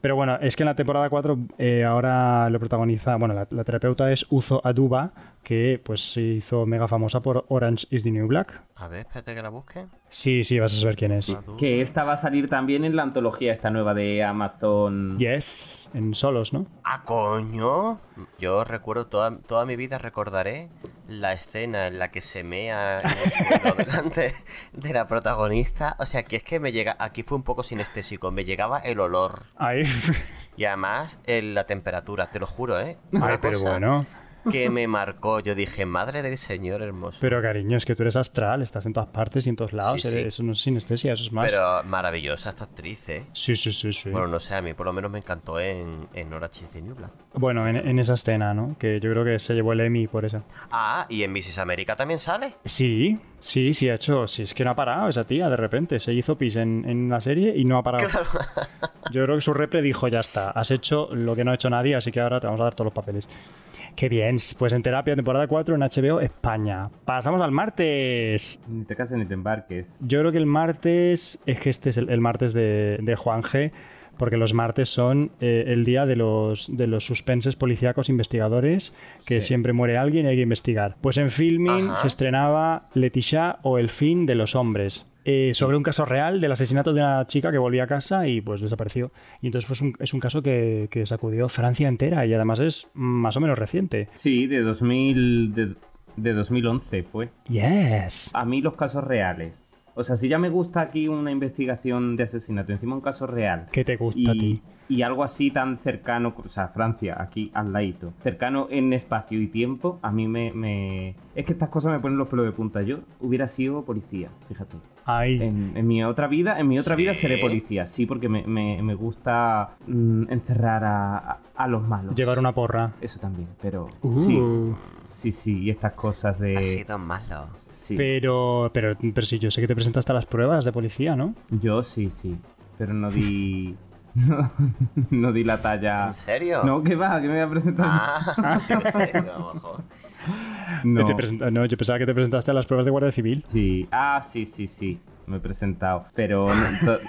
Pero bueno, es que en la temporada 4 eh, ahora lo protagoniza, bueno, la, la terapeuta es Uzo Aduba, que pues se hizo mega famosa por Orange is the New Black. A ver, espérate que la busque. Sí, sí, vas a saber quién es. Que esta va a salir también en la antología esta nueva de Amazon. Yes, en solos, ¿no? ¡Ah, coño! Yo recuerdo toda, toda mi vida, recordaré la escena en la que se mea en el [LAUGHS] suelo delante de la protagonista. O sea, que es que me llega. Aquí fue un poco sinestésico. Me llegaba el olor Ay, [LAUGHS] y además el- la temperatura, te lo juro, ¿eh? Ay pero cosa bueno. Que [LAUGHS] me marcó. Yo dije, madre del señor hermoso. Pero cariño, es que tú eres astral, estás en todas partes y en todos lados. Sí, sí. eres- Eso no es sinestesia, eso es más. Pero maravillosa esta actriz, ¿eh? Sí, sí, sí, sí. Bueno, no sé, a mí por lo menos me encantó en, en Orange is the New Black. Bueno, en, en esa escena, ¿no? Que yo creo que se llevó el Emmy por eso. Ah, y en Mrs. América también sale. Sí, sí, sí ha hecho. Sí, es que no ha parado esa tía, de repente. Se hizo pis en, en la serie y no ha parado. Yo creo que su repre dijo: Ya está, has hecho lo que no ha hecho nadie, así que ahora te vamos a dar todos los papeles. Qué bien, pues en terapia, temporada 4 en HBO España. Pasamos al martes. Ni te cases ni te embarques. Yo creo que el martes, es que este es el, el martes de, de Juan G, porque los martes son eh, el día de los, de los suspenses policíacos investigadores, que Sí. siempre muere alguien y hay que investigar. Pues en Filming Ajá. se estrenaba Leticia o El fin de los hombres. eh, sobre un caso real del asesinato de una chica que volvía a casa y pues desapareció. Y entonces pues, un- es un caso que, que sacudió Francia entera y además es más o menos reciente. Sí, de 2000. De, de 2011 fue. Yes. A mí los casos reales. O sea, si ya me gusta aquí una investigación de asesinato, encima un caso real. ¿Qué te gusta a ti? Y, algo así tan cercano, o sea, Francia, aquí al ladito, cercano en espacio y tiempo, a mí me, me- Es que estas cosas me ponen los pelos de punta. Yo hubiera sido policía, fíjate. Ay, En, en mi otra vida, en mi otra vida ¿Sí? seré policía, sí, porque me, me- me gusta mm, encerrar a, a- a los malos. llevar una porra. Eso también, pero... Uh. Sí, sí, sí, y estas cosas de... Ha sido malo. Sí. Pero, pero, pero si yo sé que te presentaste a las pruebas de policía, ¿no? Yo sí, sí, pero no di... [LAUGHS] No, [LAUGHS] no di la talla... ¿En serio? No, ¿qué va? ¿Qué me voy a presentar? Ah, [LAUGHS] yo a lo mejor. no. Presenta- no, yo pensaba que te presentaste a las pruebas de Guardia Civil. Sí, ah, sí, sí, sí, me he presentado, pero no- to-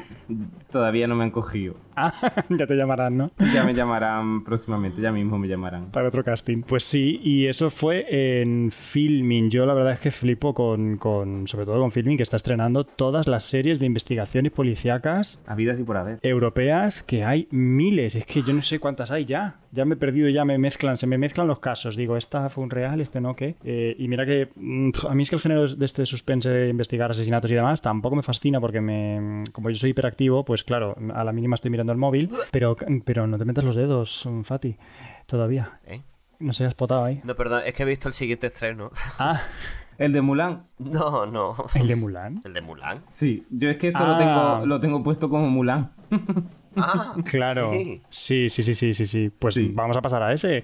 todavía no me han cogido. Ah, [LAUGHS] ya te llamarán, ¿no? Ya me llamarán próximamente, ya mismo me llamarán. Para otro casting. Pues sí, y eso fue en Filming. Yo la verdad es que flipo con, con sobre todo con Filming, que está estrenando todas las series de investigaciones policíacas Habidas y por haber. europeas, que hay miles. Es que yo no sé cuántas hay ya. Ya me he perdido, ya me mezclan, se me mezclan los casos. Digo, esta fue un real, este no, ¿qué? Eh, y mira que mm, a mí es que el género de este suspense de investigar asesinatos y demás tampoco me fascina porque me, como yo soy hiperactivo, pues claro, a la mínima estoy mirando el móvil, pero, pero no te metas los dedos, Fati, todavía. ¿Eh? No se has potado ahí. No, perdón, es que he visto el siguiente estreno. Ah, [LAUGHS] ¿El de Mulan? No, no. el de Mulan. ¿El de Mulan? Sí, yo es que esto Ah. lo, tengo, lo tengo puesto como Mulan. Ah, [LAUGHS] Claro. sí. Sí, sí, sí, sí, sí, sí. Pues Sí. vamos a pasar a ese.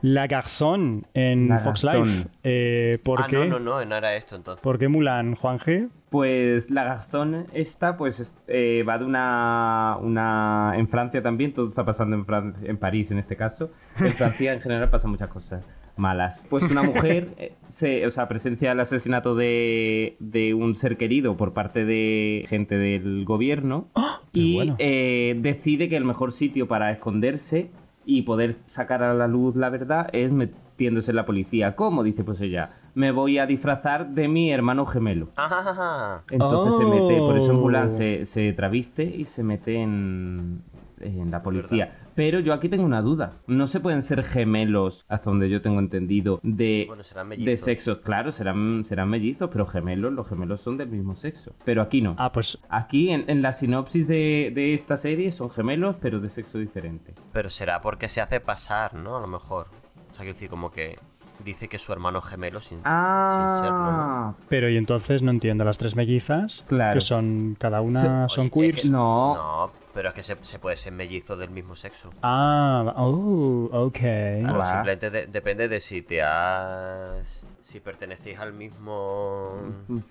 La Garçon en La Fox Garçon. Life. Eh, ¿Por ah, qué? no, no, no, no era esto entonces. ¿Por qué Mulan, Juan G? Pues la Garzón esta, pues es- eh, va de una, una... En Francia también, todo está pasando en, Fran- en París en este caso. En Francia en general pasan muchas cosas malas. Pues una mujer [LAUGHS] eh, se, o sea, presencia el asesinato de, de un ser querido por parte de gente del gobierno [GASPS] y bueno. eh, decide que el mejor sitio para esconderse y poder sacar a la luz la verdad es metiéndose en la policía. ¿Cómo? Dice pues ella. Me voy a disfrazar de mi hermano gemelo. Ah, Entonces se mete, por eso en Mulan Oh. se, se traviste y se mete en, en la policía. Pero yo aquí tengo una duda. No se pueden ser gemelos, hasta donde yo tengo entendido, de, Bueno, serán de sexos. Claro, serán, serán mellizos, pero gemelos, los gemelos son del mismo sexo. Pero aquí no. Ah, pues Aquí en, en la sinopsis de, de esta serie son gemelos, pero de sexo diferente. pero será porque se hace pasar, ¿no? A lo mejor. O sea, quiero decir, como que dice que su hermano gemelo sin, sin serlo, ¿no? Ah, Pero y entonces no entiendo, las tres mellizas, Claro. que son, cada una Sí, son queers. que- no. No, pero es que se, se puede ser mellizo del mismo sexo. Ah, oh, ok. Claro, va. simplemente de- depende de si te has... Si pertenecéis al mismo...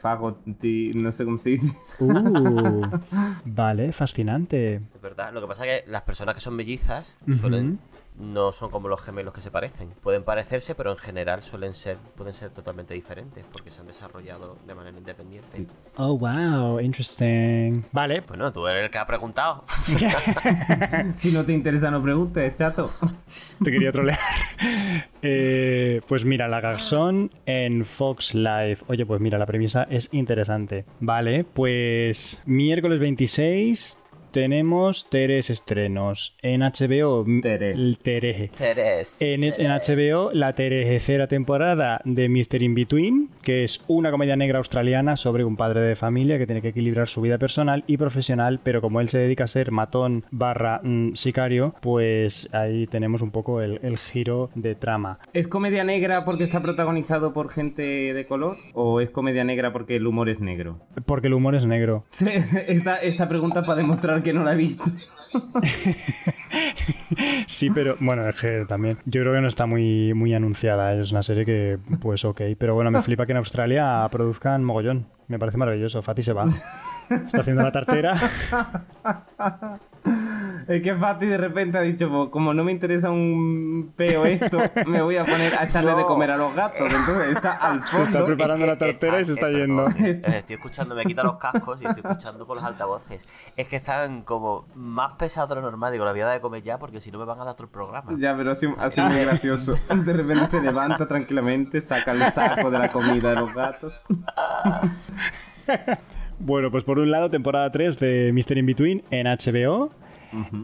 Fago, ti- no sé cómo se dice. Uh, [LAUGHS] vale, fascinante. Es verdad. Lo que pasa es que las personas que son mellizas suelen... No son como los gemelos que se parecen. Pueden parecerse, pero en general suelen ser, pueden ser totalmente diferentes porque se han desarrollado de manera independiente. Oh, wow, interesting. Vale, Bueno, tú eres el que ha preguntado. [LAUGHS] Si no te interesa, no preguntes, chato. [LAUGHS] te quería trolear. [LAUGHS] Eh, pues mira, la Garzón en Fox Live. Oye, pues mira, la premisa es interesante. Vale, pues miércoles 26 tenemos tres estrenos. En HBO, Teres. el Tereje. Teres. En, en HBO, la tercera temporada de Mr. In Between, que es una comedia negra australiana sobre un padre de familia que tiene que equilibrar su vida personal y profesional, pero como él se dedica a ser matón barra mm, sicario, pues ahí tenemos un poco el, el giro de trama. ¿Es comedia negra porque está protagonizado por gente de color? ¿O es comedia negra porque el humor es negro? Porque el humor es negro. [LAUGHS] Sí, Esta, esta pregunta para demostrar que no la he visto. [LAUGHS] Sí, pero bueno, es que también. Yo creo que no está muy, muy anunciada. Es una serie que, pues ok. Pero bueno, me [LAUGHS] flipa que en Australia produzcan mogollón. Me parece maravilloso. Fati se va. Está haciendo la tartera. [LAUGHS] Es que Fati de repente ha dicho, "Pues, como no me interesa un peo esto, me voy a poner a echarle de comer a los gatos. Entonces está al [LAUGHS] Se está fondo. preparando la tartera y se está yendo. [LAUGHS] eh, Estoy escuchando, me quita los cascos y estoy escuchando por los altavoces. Es que están como más pesados de lo normal. Digo, la voy a dar de comer ya porque si no me van a dar otro programa. Ya, pero ha sido, ha sido muy gracioso. [LAUGHS] De repente se levanta tranquilamente, saca el saco de la comida de los gatos. Bueno, pues por un lado, temporada 3 de Mr. In Between en HBO.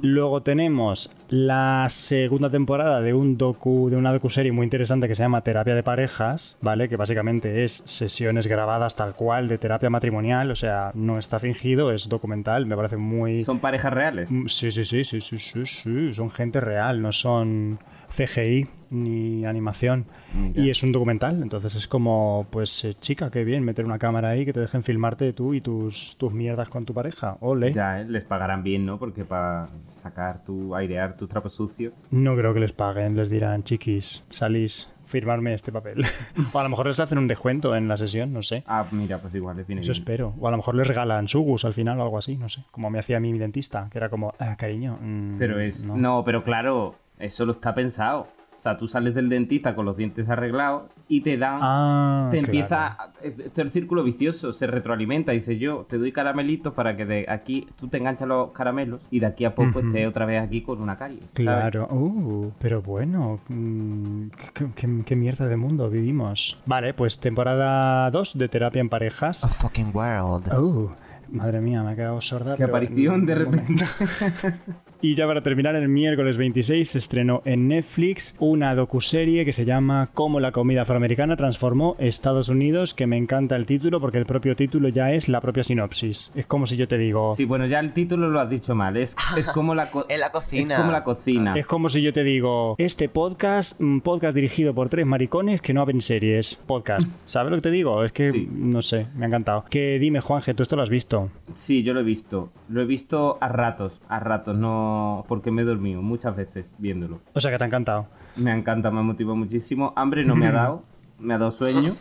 Luego tenemos la segunda temporada de un docu, de una docuserie muy interesante que se llama Terapia de parejas, ¿vale? Que básicamente es sesiones grabadas tal cual de terapia matrimonial, o sea, no está fingido, es documental, me parece muy Son parejas reales. Mm, Sí, sí, sí, sí, sí, sí, sí, son gente real, no son CGI ni animación. Mira. Y es un documental, entonces es como, pues eh, chica, qué bien meter una cámara ahí que te dejen filmarte tú y tus, tus mierdas con tu pareja. Ole. Ya, ¿eh? les pagarán bien, ¿no? Porque para sacar tu, airear tus trapos sucios. No creo que les paguen, les dirán, chiquis, salís, firmarme este papel. [LAUGHS] o a lo mejor les hacen un descuento en la sesión, no sé. Ah, mira, pues igual les viene Eso bien. espero. O a lo mejor les regalan sugus al final o algo así, no sé. Como me hacía a mí mi dentista, que era como, ah, cariño. mm, Pero es. No. pero claro, eso lo está pensado. O sea, tú sales del dentista con los dientes arreglados y te dan. Ah, te claro. empieza. a- Este es el círculo vicioso, se retroalimenta. Dice yo, te doy caramelitos para que de aquí tú te enganchas los caramelos y de aquí a poco Ujú. estés otra vez aquí con una carie. ¿sabes? Claro, uh, pero bueno, mm, ¿qué, qué- qué mierda de mundo vivimos? Vale, pues temporada 2 de terapia en parejas. fucking world. Uh, madre mía, me ha quedado sorda. Qué pero- aparición de repente. [LAUGHS] Y ya para terminar, el miércoles 26 se estrenó en Netflix una docuserie que se llama Cómo la comida afroamericana transformó Estados Unidos, que me encanta el título porque el propio título ya es la propia sinopsis. Es como si yo te digo... Sí, bueno, ya el título lo has dicho mal. Es, [LAUGHS] es como la co- En la cocina. Es como la cocina. Es como si yo te digo, este podcast, un podcast dirigido por tres maricones que no ven series. Podcast. [LAUGHS] ¿Sabes lo que te digo? Es que, Sí. no sé, me ha encantado. Que dime, Juanje, tú esto lo has visto. Sí, yo lo he visto. Lo he visto a ratos, a ratos. No, no, porque me he dormido muchas veces viéndolo. O sea que te ha encantado. Me encanta, me motiva muchísimo. Hambre no me ha dado, [LAUGHS] me ha dado sueño.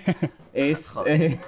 [LAUGHS] es. eh,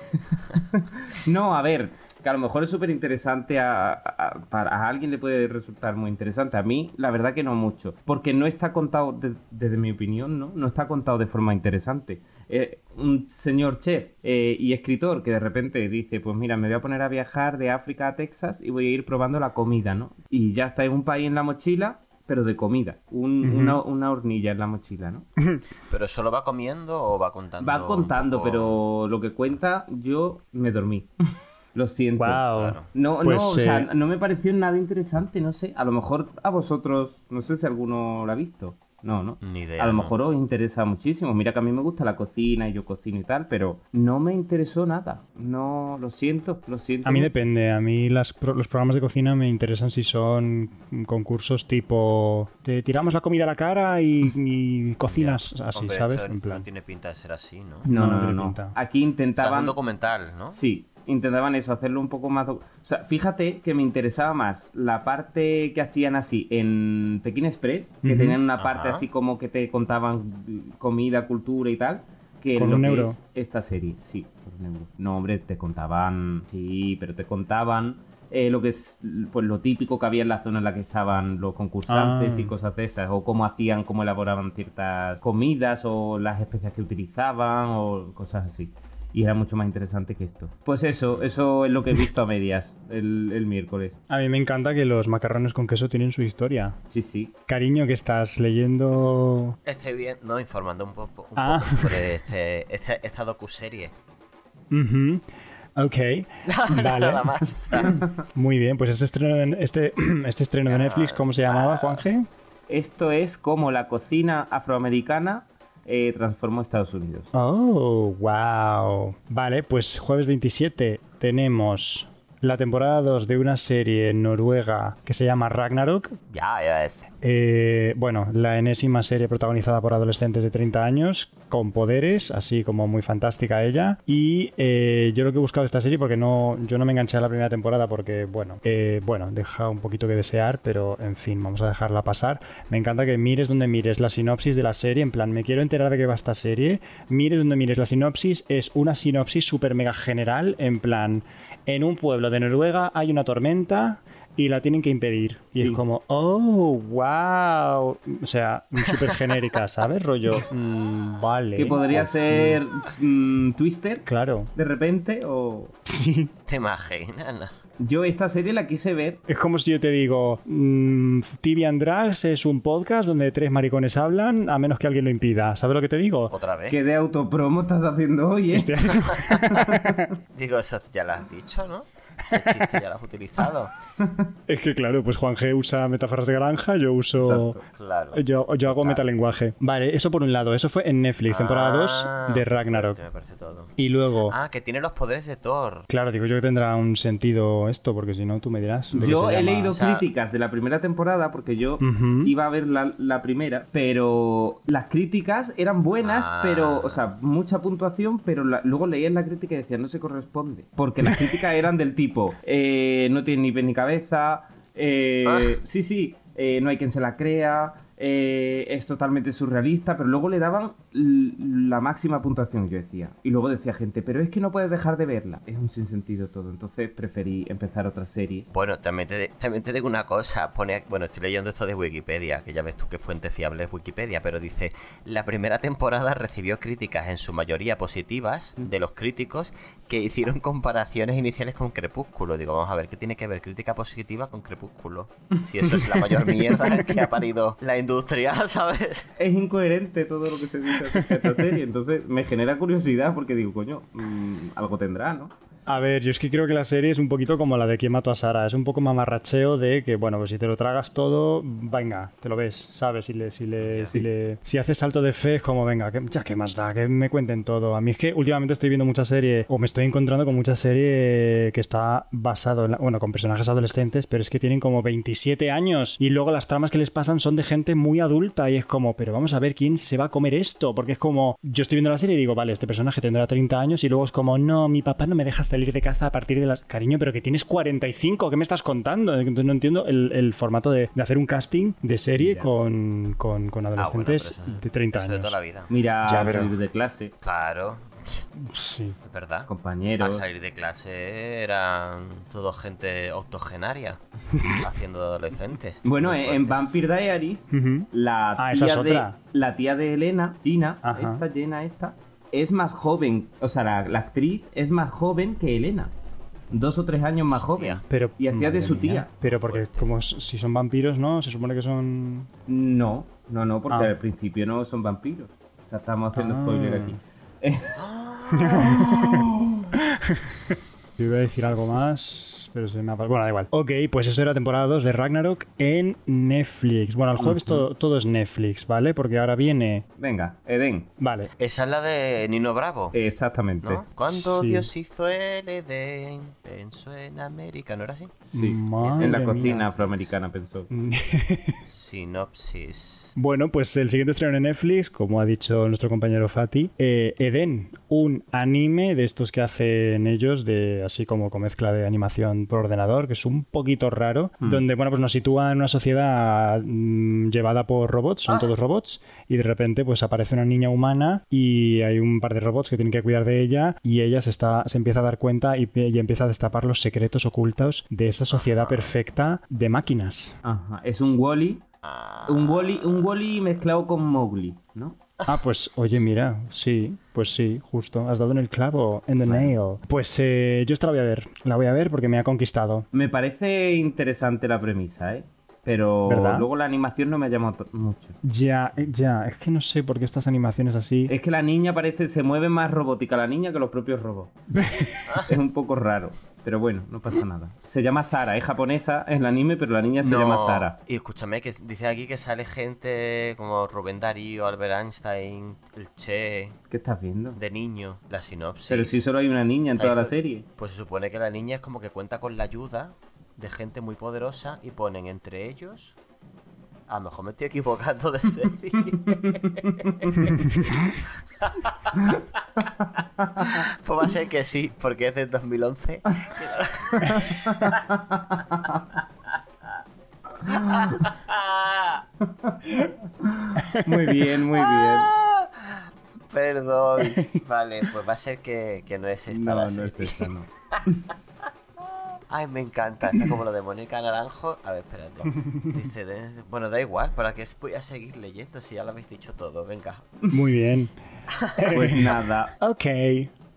[LAUGHS] no, a ver, que a lo mejor es súper interesante. A, a- para a alguien le puede resultar muy interesante. A mí, la verdad que no mucho. Porque no está contado, de- desde mi opinión, ¿no? No está contado de forma interesante. Eh, un señor chef eh, y escritor que de repente dice: Pues mira, me voy a poner a viajar de África a Texas y voy a ir probando la comida, ¿no? Y ya está en un país en la mochila. Pero de comida, Un- una, una hornilla en la mochila, ¿no? [LAUGHS] ¿Pero solo va comiendo o va contando? Va contando, poco? pero lo que cuenta, yo me dormí. [LAUGHS] Lo siento. Wow. Claro. No, Pues, no, o sea, eh, no me pareció nada interesante, no sé. A lo mejor a vosotros, no sé si alguno lo ha visto. No, no. Ni idea. A lo ¿no? mejor os interesa muchísimo. Mira que a mí me gusta la cocina y yo cocino y tal, pero no me interesó nada. No, lo siento, lo siento. A mí depende, a mí las pro- los programas de cocina me interesan si son concursos tipo te tiramos la comida a la cara y, [LAUGHS] y cocinas así, Hombre, ¿sabes? En plan. No tiene pinta de ser así, ¿no? No, No, no, no no. tiene no. pinta. Aquí O sea, es intentaban. un documental, ¿no? Sí, intentaban eso, hacerlo un poco más... O sea, fíjate que me interesaba más la parte que hacían así en Pekín Express, que tenían una parte Ajá. así como que te contaban comida, cultura y tal, que ¿Con lo un que euro? es esta serie. Sí. No, hombre, te contaban... Sí, pero te contaban... eh, lo que es pues lo típico que había en la zona en la que estaban los concursantes Ah. y cosas de esas, o cómo hacían, cómo elaboraban ciertas comidas, o las especias que utilizaban, o cosas así. Y era mucho más interesante que esto. Pues eso, eso es lo que he visto a medias el, el miércoles. A mí me encanta que los macarrones con queso tienen su historia. Sí, sí. Cariño, que estás leyendo... Estoy bien, no, informando un poco, un Ah. poco sobre [LAUGHS] este, este- esta docuserie. Ujú. Ok, [LAUGHS] vale. Nada más. [LAUGHS] Muy bien, pues este estreno de, este, [CLEARS THROAT] este estreno de Netflix, ¿cómo se llamaba, Juanje? Esto es como la cocina afroamericana eh, transformó Estados Unidos. Oh, wow. Vale, pues jueves 27 tenemos la temporada 2 de una serie noruega que se llama Ragnarok. ya, ya es. Eh, bueno, la enésima serie protagonizada por adolescentes de 30 años con poderes, así como muy fantástica ella. Y eh, yo lo que he buscado esta serie, porque no, yo no me enganché a la primera temporada, porque bueno, eh, bueno, deja un poquito que desear, pero en fin, vamos a dejarla pasar. Me encanta que mires donde mires la sinopsis de la serie, en plan, me quiero enterar de qué va esta serie. Mires donde mires la sinopsis, es una sinopsis súper mega general, en plan, en un pueblo de Noruega hay una tormenta y la tienen que impedir. Y Sí. es como, oh, wow. O sea, súper genérica, [LAUGHS] ¿sabes? Rollo, mm, vale. Que podría ser mm, Twister Claro. de repente o... Sí. ¿Te imaginas? Yo esta serie la quise ver. Es como si yo te digo, mm, TV and Drags es un podcast donde tres maricones hablan a menos que alguien lo impida. ¿Sabes lo que te digo? ¿Otra vez? ¿Qué de autopromo estás haciendo hoy, eh? Este- [LAUGHS] [LAUGHS] Digo, eso ya lo has dicho, ¿no? Ese chiste ya lo has utilizado. [LAUGHS] es que claro, pues Juan G usa metáforas de granja, yo uso... Exacto. Claro. Yo, yo hago metalenguaje. Vale, eso por un lado. Eso fue en Netflix, temporada 2 Ah, de Ragnarok. Me parece todo. Y luego... Ah, que tiene los poderes de Thor. Claro, digo yo que tendrá un sentido esto, porque si no tú me dirás. de qué Yo se he llama. leído O sea- críticas de la primera temporada porque yo Ujú. iba a ver la, la primera, pero las críticas eran buenas, Ah. pero, o sea, mucha puntuación, pero la- luego leías la crítica y decían no se corresponde. Porque las críticas eran del tipo, eh, no tiene ni pie ni cabeza, eh, Ah. sí, sí, eh, no hay quien se la crea. Eh, es totalmente surrealista, pero luego le daban la máxima puntuación, yo decía. Y luego decía gente, pero es que no puedes dejar de verla. Es un sinsentido todo, entonces preferí empezar otra serie. Bueno, también te, también te digo una cosa. Pone, bueno, estoy leyendo esto de Wikipedia, que ya ves tú qué fuente fiable es Wikipedia, pero dice, la primera temporada recibió críticas en su mayoría positivas de los críticos que hicieron comparaciones iniciales con Crepúsculo. Digo, vamos a ver, ¿qué tiene que ver crítica positiva con Crepúsculo? Si eso es la mayor mierda que ha parido la industria, [LAUGHS] ¿sabes? es incoherente todo lo que se dice de esta serie. Entonces me genera curiosidad porque digo, coño, mm, algo tendrá, ¿no? A ver, yo es que creo que la serie es un poquito como la de Quién mató a Sara. Es un poco mamarracheo de que, bueno, pues si te lo tragas todo, venga, te lo ves, ¿sabes? Si le, si le, si le, si haces salto de fe, es como, venga, que, ya qué más da, que me cuenten todo. A mí es que últimamente estoy viendo mucha serie, o me estoy encontrando con mucha serie que está basado en, la- bueno, con personajes adolescentes, pero es que tienen como 27 años y luego las tramas que les pasan son de gente muy adulta y es como, pero vamos a ver quién se va a comer esto, porque es como, yo estoy viendo la serie y digo, vale, este personaje tendrá 30 años y luego es como, no, mi papá no me deja salir salir de casa a partir de las... Cariño, pero que tienes 45, ¿qué me estás contando? Entonces no entiendo el, el formato de, de hacer un casting de serie con, con, con Ah, bueno, adolescentes de 30 eso de años. toda la vida. Mira, Ya, pero- salir de clase, Claro, Sí. es verdad. A compañeros. salir de clase eran todo gente octogenaria [LAUGHS] haciendo adolescentes. Bueno, Muy en en. Vampire Diaries, la Ah, tía, esa es de, otra. la tía de Elena, Gina, Ajá. esta Jenna esta, es más joven. O sea, la, la actriz es más joven que Elena. Dos o tres años más Hostia. joven. Pero, Y hacía de su mía. tía. Pero porque Fuerte. como si son vampiros, ¿no? Se supone que son... No, no, no, porque Ah. al principio no son vampiros. O sea, estamos haciendo Ah. spoiler aquí. [LAUGHS] [LAUGHS] Yo iba a decir algo más, pero se me ha. Bueno, da igual. Ok, pues eso era temporada 2 de Ragnarok en Netflix. Bueno, el jueves todo, todo es Netflix, ¿vale? Porque ahora viene... venga, Eden. Vale. Esa es la de Nino Bravo. Exactamente. ¿No? Cuando Sí. Dios hizo el Edén, pensó en América, ¿no era así? Sí, Madre en la mía. cocina afroamericana pensó. [LAUGHS] Sinopsis. Bueno, pues el siguiente estreno en Netflix, como ha dicho nuestro compañero Fati, eh, Eden, un anime de estos que hacen ellos, de así como con mezcla de animación por ordenador, que es un poquito raro, Hmm. donde bueno, pues nos sitúa en una sociedad mm, llevada por robots, son todos robots, y de repente pues aparece una niña humana y hay un par de robots que tienen que cuidar de ella y ella se está se empieza a dar cuenta y, y empieza a destapar los secretos ocultos de esa sociedad perfecta de máquinas. Ajá, es un Wally. Ah, Un Wally, un Wally mezclado con Mowgli, ¿no? Ah, pues oye, mira, sí, pues sí, justo, has dado en el clavo, en the nail. Pues eh, yo esta la voy a ver, la voy a ver porque me ha conquistado. Me parece interesante la premisa, ¿eh? Pero ¿Verdad? luego la animación no me ha llamado to- mucho. Ya, eh, ya, es que no sé por qué estas animaciones así. Es que la niña parece, se mueve más robótica la niña que los propios robots. [LAUGHS] es un poco raro. Pero bueno, no pasa nada. Se llama Sara, es japonesa, es el anime, pero la niña se no. llama Sara. Y escúchame, que dice aquí que sale gente como Rubén Darío, Albert Einstein, el Che, ¿Qué estás viendo? de niño, la sinopsis. Pero si solo hay una niña en toda la serie. Pues se supone que la niña es como que cuenta con la ayuda de gente muy poderosa y ponen entre ellos. A lo mejor me estoy equivocando de serie. [LAUGHS] pues va a ser que sí, porque es del 2011. Muy bien, muy bien. [LAUGHS] Perdón. Vale, pues va a ser que, que no es esta No, la no serie. es esta, no. [LAUGHS] Ay, me encanta. Está como lo de Mónica Naranjo. A ver, espérate. Dice, de- bueno, da igual, ¿para qué voy a seguir leyendo si ya lo habéis dicho todo? Venga. Muy bien. Pues nada. Ok,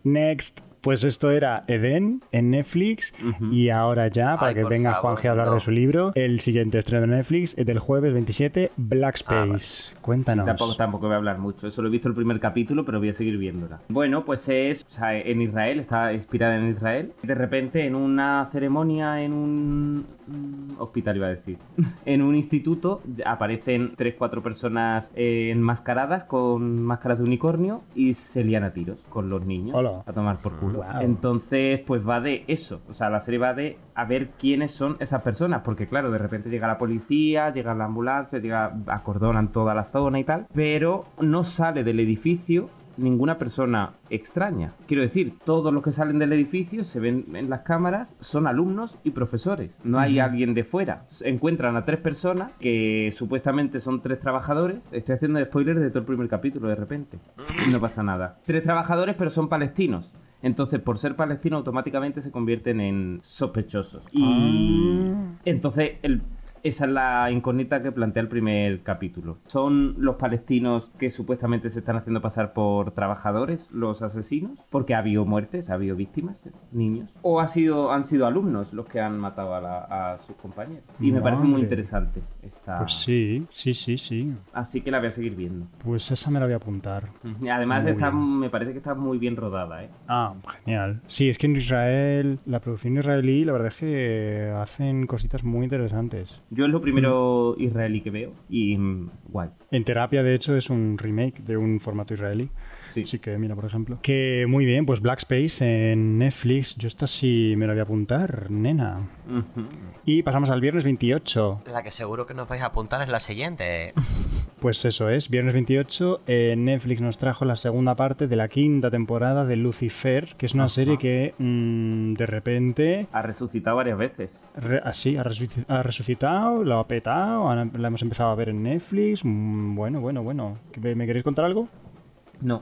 next. Pues esto era Eden en Netflix y ahora ya, para Ay, que venga favor, Juanje a hablar no. de su libro, el siguiente estreno de Netflix es del jueves 27, Black Ah, vale. Space. Cuéntanos. Tampoco, tampoco voy a hablar mucho. Eso lo he visto el primer capítulo, pero voy a seguir viéndola. Bueno, pues es o sea, en Israel, está inspirada en Israel. De repente, en una ceremonia, en un mm, hospital, iba a decir, [LAUGHS] en un instituto, aparecen tres, cuatro personas enmascaradas con máscaras de unicornio y se lían a tiros con los niños Hola. a tomar por culo. Wow. Entonces, pues va de eso. O sea, la serie va de a ver quiénes son esas personas. Porque, claro, de repente llega la policía, llega la ambulancia, llega, acordonan toda la zona y tal. Pero no sale del edificio ninguna persona extraña. Quiero decir, todos los que salen del edificio se ven en las cámaras son alumnos y profesores. No hay alguien de fuera. Encuentran a tres personas que supuestamente son tres trabajadores. Estoy haciendo spoilers de todo el primer capítulo de repente. [LAUGHS] No pasa nada. Tres trabajadores, pero son palestinos. Entonces, por ser palestinos, automáticamente se convierten en sospechosos. Y Ah. entonces, el- esa es la incógnita que plantea el primer capítulo. ¿Son los palestinos que supuestamente se están haciendo pasar por trabajadores los asesinos? Porque ha habido muertes, ha habido víctimas, niños. ¿O ha sido, han sido alumnos los que han matado a, la- a sus compañeros? Y me parece muy interesante esta... Pues sí, sí, sí, sí. Así que la voy a seguir viendo. Pues esa me la voy a apuntar. Y Además, está, me parece que está muy bien rodada, ¿eh? Ah, genial. Sí, es que en Israel, la producción israelí, la verdad es que hacen cositas muy interesantes. Yo es lo primero israelí que veo y mm, guay. En terapia, de hecho, es un remake de un formato israelí. Sí. Así que mira, por ejemplo. Que muy bien, pues Black Space en Netflix. Yo esta sí me lo voy a apuntar, nena. Y pasamos al viernes 28. La que seguro que nos vais a apuntar es la siguiente. [LAUGHS] Pues eso es, viernes 28. eh, Netflix nos trajo la segunda parte de la quinta temporada de Lucifer, que es una Ajá. serie que mm, de repente Ha resucitado varias veces. Re- así, ha, resuci- ha resucitado, lo ha petado, la hemos empezado a ver en Netflix. mm, Bueno, bueno, bueno. ¿Que- ¿Me queréis contar algo? No.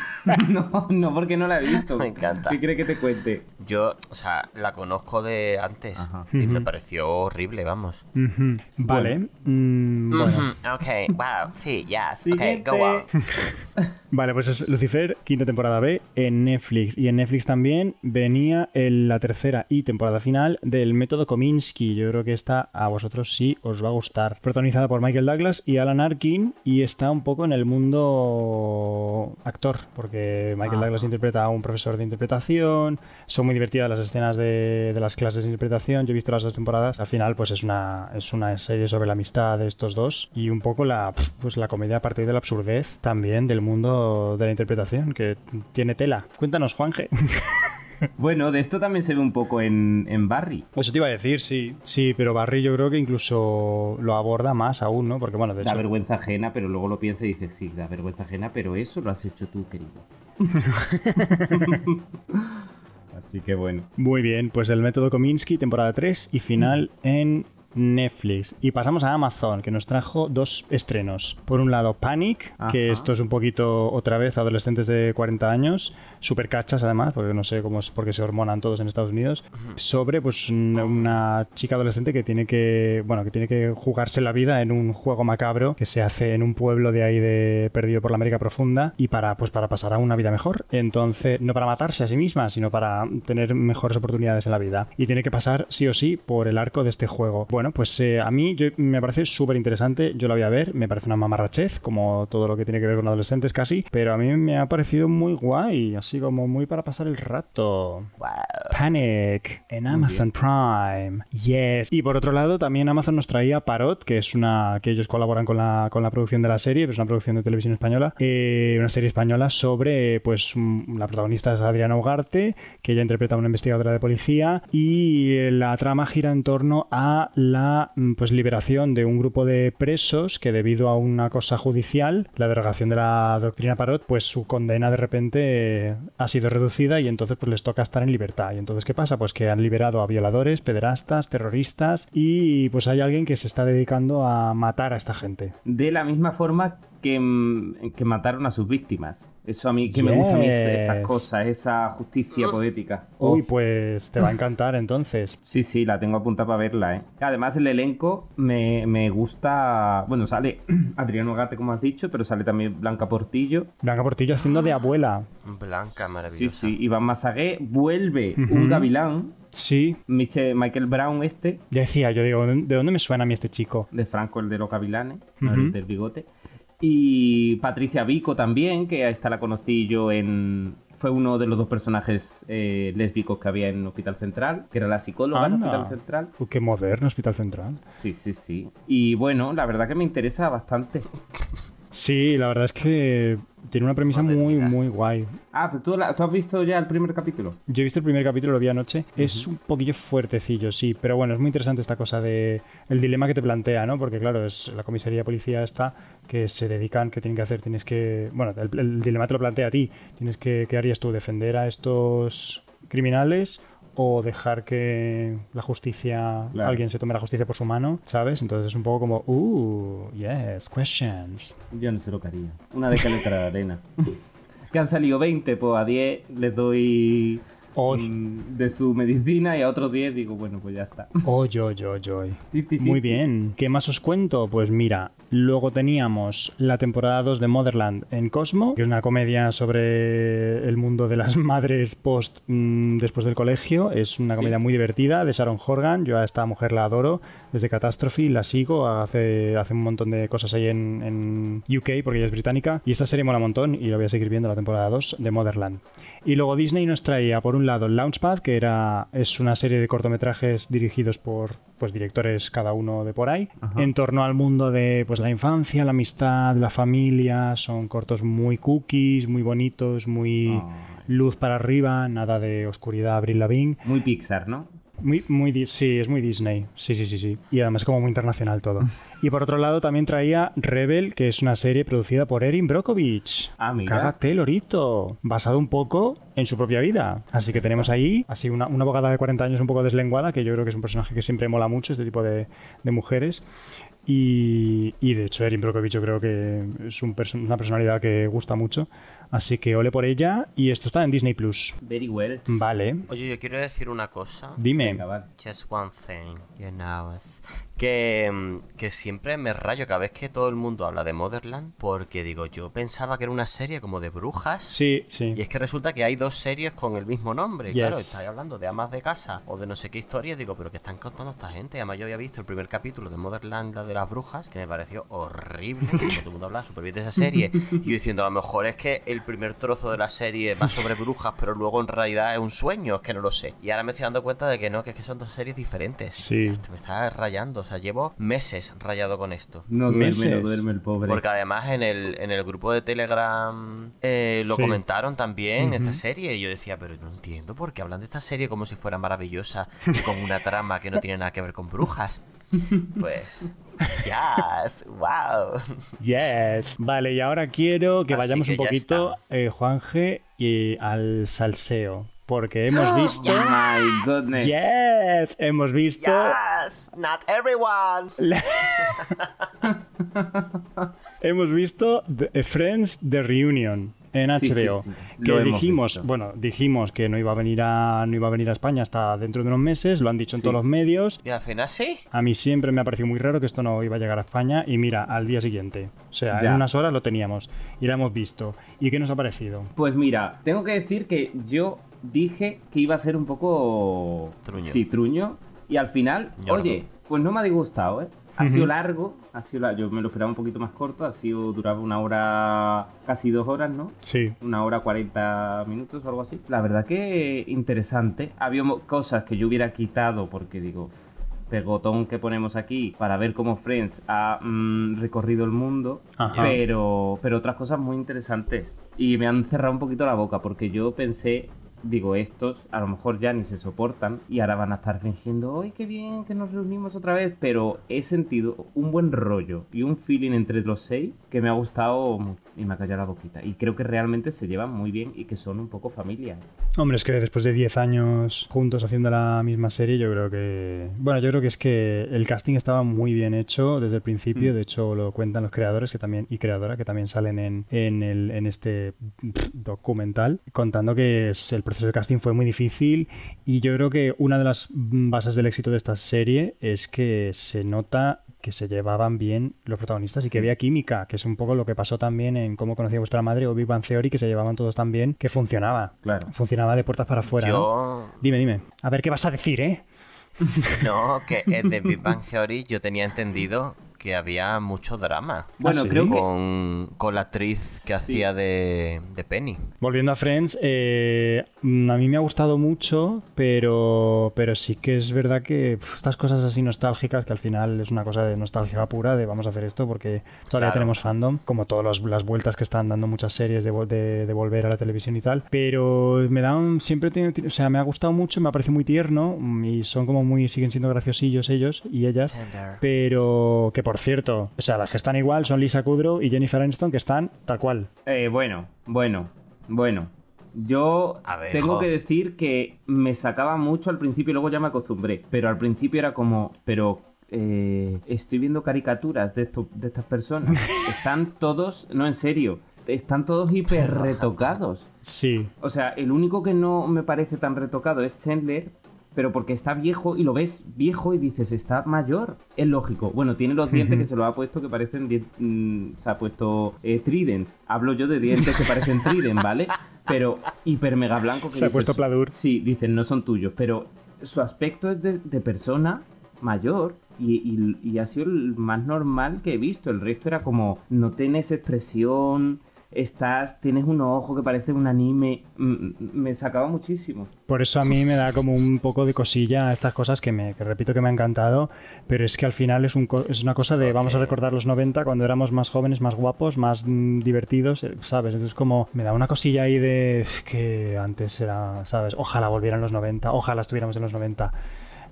[LAUGHS] no, no, porque no la he visto. Me encanta. ¿Qué quiere que te cuente? Yo, o sea, la conozco de antes Ajá. y me pareció horrible, vamos. Vale. mm, bueno. Ok, wow, sí, yes, Siguiente. ok, go on. [LAUGHS] Vale, pues es Lucifer, quinta temporada B, en Netflix. Y en Netflix también venía el- la tercera y temporada final del método Kominsky. Yo creo que esta a vosotros sí os va a gustar. Protagonizada por Michael Douglas y Alan Arkin. Y está un poco en el mundo actor, porque Michael Ah. Douglas interpreta a un profesor de interpretación. Son muy divertidas las escenas de, de las clases de interpretación. Yo he visto las dos temporadas. Al final, pues es una, es una serie sobre la amistad de estos dos. Y un poco la, pues la comedia a partir de la absurdez también del mundo de la interpretación, que tiene tela. Cuéntanos, Juanje. [LAUGHS] Bueno, de esto también se ve un poco en, en Barry. Eso te iba a decir, sí. Sí, pero Barry yo creo que incluso lo aborda más aún, ¿no? Porque bueno, de Da hecho... vergüenza ajena, pero luego lo piensa y dice, sí, da vergüenza ajena, pero eso lo has hecho tú, querido. [LAUGHS] Así que bueno. Muy bien, pues el método Kominsky, temporada 3 y final en Netflix. Y pasamos a Amazon, que nos trajo dos estrenos. Por un lado, Panic, que esto es un poquito otra vez adolescentes de 40 años, super cachas además, porque no sé cómo es porque se hormonan todos en Estados Unidos, sobre pues una, una chica adolescente que tiene que, bueno, que tiene que jugarse la vida en un juego macabro que se hace en un pueblo de ahí de perdido por la América profunda y para pues para pasar a una vida mejor. Entonces, no para matarse a sí misma, sino para tener mejores oportunidades en la vida. Y tiene que pasar sí o sí por el arco de este juego. Bueno, pues eh, a mí yo- me parece súper interesante, yo la voy a ver, me parece una mamarrachez, como todo lo que tiene que ver con adolescentes casi, pero a mí me ha parecido muy guay, así como muy para pasar el rato. Wow. Panic en Amazon Prime. Yes. Y por otro lado, también Amazon nos traía Parot, que es una que ellos colaboran con la, con la producción de la serie, pero es una producción de televisión española, eh, una serie española sobre, pues, un- la protagonista es Adriana Ugarte, que ella interpreta a una investigadora de policía y eh, la trama gira en torno a la, mm, pues, liberación de un grupo de presos que debido a una cosa judicial, la derogación de la doctrina Parot, pues su condena de repente eh, ha sido reducida y entonces pues les toca estar en libertad. Y entonces, ¿qué pasa? Pues que han liberado a violadores, pederastas, terroristas y pues hay alguien que se está dedicando a matar a esta gente. De la misma forma que, mm, que mataron a sus víctimas. Eso a mí, que me gusta a mí Yes. esas cosas, esa justicia poética. Oh, Uy, pues te va a encantar entonces. [LAUGHS] Sí, sí, la tengo apuntada para verla, ¿eh? Además, el elenco me, me gusta... Bueno, sale [CLEARS THROAT] Adriano Gate, como has dicho, pero sale también Blanca Portillo. Blanca Portillo haciendo de abuela. Blanca, Sí, maravillosa. sí, Iván Masagué. Vuelve un gavilán, Sí, Michael Brown este, ya decía, yo digo, ¿de dónde me suena a mí este chico? de Franco, el de los gavilanes, el del bigote. Y Patricia Vico también, que a esta la conocí yo en... Fue uno de los dos personajes eh, lésbicos que había en Hospital Central, que era la psicóloga en. Hospital Central. Uy, qué moderno Hospital Central. Sí, sí, sí. Y bueno, la verdad que me interesa bastante. [LAUGHS] Sí, la verdad es que tiene una premisa muy, muy guay. Ah, pero tú, la- tú has visto ya el primer capítulo. Yo he visto el primer capítulo, lo vi anoche. Es un poquillo fuertecillo, sí, pero bueno, es muy interesante esta cosa de el dilema que te plantea, ¿no? Porque claro, es la comisaría de policía esta que se dedican, que tienen que hacer, tienes que, bueno, el, el dilema te lo plantea a ti. Tienes que, ¿qué harías tú? ¿Defender a estos criminales? O dejar que la justicia, Claro. alguien se tome la justicia por su mano, ¿sabes? Entonces es un poco como, uh, yes, questions. Yo no sé lo que haría. Una de cal de arena. [LAUGHS] que han salido 20, pues a 10 les doy Oy. mm, de su medicina y a otros 10 digo, bueno, pues ya está. Oy, oy, oy, oy. 50-50. Muy bien. ¿Qué más os cuento? Pues mira, luego teníamos la temporada 2 de Motherland en Cosmo, que es una comedia sobre el mundo de las [LAUGHS] madres post mm, después del colegio. Es una comedia muy divertida de Sharon Horgan. Yo a esta mujer la adoro desde Catastrophe, la sigo, hace, hace un montón de cosas ahí en, en UK porque ella es británica. Y esta serie mola un montón y la voy a seguir viendo la temporada 2 de Motherland. Y luego Disney nos traía, por un un lado Launchpad, que era, es una serie de cortometrajes dirigidos por pues, directores cada uno de por ahí, Ajá. en torno al mundo de pues, la infancia, la amistad, la familia. Son cortos muy cookies, muy bonitos, muy luz para arriba, nada de oscuridad, Abril Lavigne. Muy Pixar, ¿no? Muy, muy, sí, es muy Disney. Sí, sí, sí, sí. Y además como muy internacional todo. [LAUGHS] Y por otro lado también traía Rebel, que es una serie producida por Erin Brockovich. Ah, mira. Cágate, Lorito. Basado un poco en su propia vida. Así que tenemos ahí, así una, una abogada de 40 años un poco deslenguada, que yo creo que es un personaje que siempre mola mucho, este tipo de, de mujeres. Y, y de hecho, Erin Brockovich yo creo que es un perso- una personalidad que gusta mucho. Así que ole por ella. Y esto está en Disney Plus. Very well. Vale. Oye, yo quiero decir una cosa. Dime. Just one thing, you know. Que, mm, que siempre me rayo cada vez que todo el mundo habla de Motherland, porque digo, yo pensaba que era una serie como de brujas. Sí, sí. Y es que resulta que hay dos series con el mismo nombre. Yes. Claro, estáis hablando de amas de casa o de no sé qué historia. Digo, pero que están contando esta gente. Además, yo había visto el primer capítulo de Motherland, la de las brujas, que me pareció horrible. todo el mundo hablaba súper bien de esa serie. Y yo diciendo, a lo mejor es que el primer trozo de la serie va sobre brujas, pero luego en realidad es un sueño, es que no lo sé. Y ahora me estoy dando cuenta de que no, que es que son dos series diferentes. Sí. Me está rayando, o sea, llevo meses rayado con esto. No duerme, Meses. no duerme el pobre. Porque además en el, en el grupo de Telegram eh, lo Sí. comentaron también Ujú. esta serie. Y yo decía, pero no entiendo por qué hablan de esta serie como si fuera maravillosa y con una [LAUGHS] trama que no tiene nada que ver con brujas. Pues, yes, wow. Yes. Vale, y ahora quiero que Así vayamos que un poquito, eh, Juanje, y al salseo. Porque hemos [GASPS] visto. Oh my goodness. Yes, hemos visto. Yes, not everyone. [LAUGHS] Hemos visto The- Friends The Reunion en Sí, sí, HBO. sí, Que dijimos, visto. bueno, dijimos que no iba a venir a no iba a venir a España hasta dentro de unos meses, lo han dicho en todos los medios. Y al final sí. A mí siempre me ha parecido muy raro que esto no iba a llegar a España y mira, al día siguiente. O sea, en unas horas lo teníamos y lo hemos visto. ¿Y qué nos ha parecido? Pues mira, tengo que decir que yo dije que iba a ser un poco. Truño. Sí, truño. Y al final, oye, pues no me ha disgustado, ¿eh? Ha sido largo, ha sido la- yo me lo esperaba un poquito más corto, ha sido, duraba una hora, casi dos horas, ¿no? Sí. Una hora 40 minutos o algo así. La verdad que interesante. Había cosas que yo hubiera quitado porque digo, pegotón que ponemos aquí para ver cómo Friends ha mm, recorrido el mundo. Ajá. Pero, pero otras cosas muy interesantes. Y me han cerrado un poquito la boca porque yo pensé, digo, estos a lo mejor ya ni se soportan y ahora van a estar fingiendo, ¡ay, qué bien que nos reunimos otra vez! Pero he sentido un buen rollo y un feeling entre los seis que me ha gustado mu- y me ha callado la boquita. Y creo que realmente se llevan muy bien y que son un poco familia. Hombre, es que después de 10 años juntos haciendo la misma serie, yo creo que... Bueno, yo creo que es que el casting estaba muy bien hecho desde el principio. Mm. De hecho, lo cuentan los creadores que también y creadora que también salen en, en, el, en este documental, contando que es- el proceso de casting fue muy difícil. Y yo creo que una de las bases del éxito de esta serie es que se nota que se llevaban bien los protagonistas y que había química, que es un poco lo que pasó también en Cómo conocía vuestra madre o Big Bang Theory, que se llevaban todos tan bien que funcionaba. Claro. Funcionaba de puertas para afuera. ¿no? Yo. Dime, dime. A ver qué vas a decir, ¿eh? No, que en The Big Bang Theory yo tenía entendido que había mucho drama. Bueno, ¿sí? creo que... Con, con la actriz que hacía de, de Penny. Volviendo a Friends, eh, a mí me ha gustado mucho, pero, pero sí que es verdad que estas cosas así nostálgicas, que al final es una cosa de nostalgia pura, de vamos a hacer esto porque todavía Claro. tenemos fandom, como todas las vueltas que están dando muchas series de, de, de volver a la televisión y tal, pero me dan, siempre tiene, o sea, me ha gustado mucho, me parece muy tierno y son como muy, siguen siendo graciosillos ellos y ellas. Pero que por cierto, o sea, las que están igual son Lisa Kudrow y Jennifer Aniston, que están tal cual. Eh, bueno, bueno, bueno. Yo ver, tengo jo. que decir que me sacaba mucho al principio y luego ya me acostumbré. Pero al principio era como, pero eh, estoy viendo caricaturas de, esto, de estas personas. [LAUGHS] Están todos, no en serio, están todos hiper retocados. Sí, O sea, el único que no me parece tan retocado es Chandler, pero porque está viejo y lo ves viejo y dices, está mayor. Es lógico. Bueno, tiene los dientes que se lo ha puesto que parecen. mm, se ha puesto eh, Trident. Hablo yo de dientes que parecen Trident, ¿vale? Pero hiper mega blanco. que Se ha puesto Pladur. Sí, dicen, no son tuyos. Pero su aspecto es de, de persona mayor. Y, y- y ha sido el más normal que he visto. El resto era como, no tienes expresión. Estás, tienes unos ojos que parece un anime, me sacaba muchísimo. Por eso a mí me da como un poco de cosilla estas cosas que me que repito que me ha encantado, pero es que al final es, un es una cosa de vamos a recordar los 90 cuando éramos más jóvenes, más guapos, más mm, divertidos, eh, ¿sabes? Entonces como me da una cosilla ahí de "Es que antes era, ¿sabes? Ojalá volvieran los 90, ojalá estuviéramos en los 90.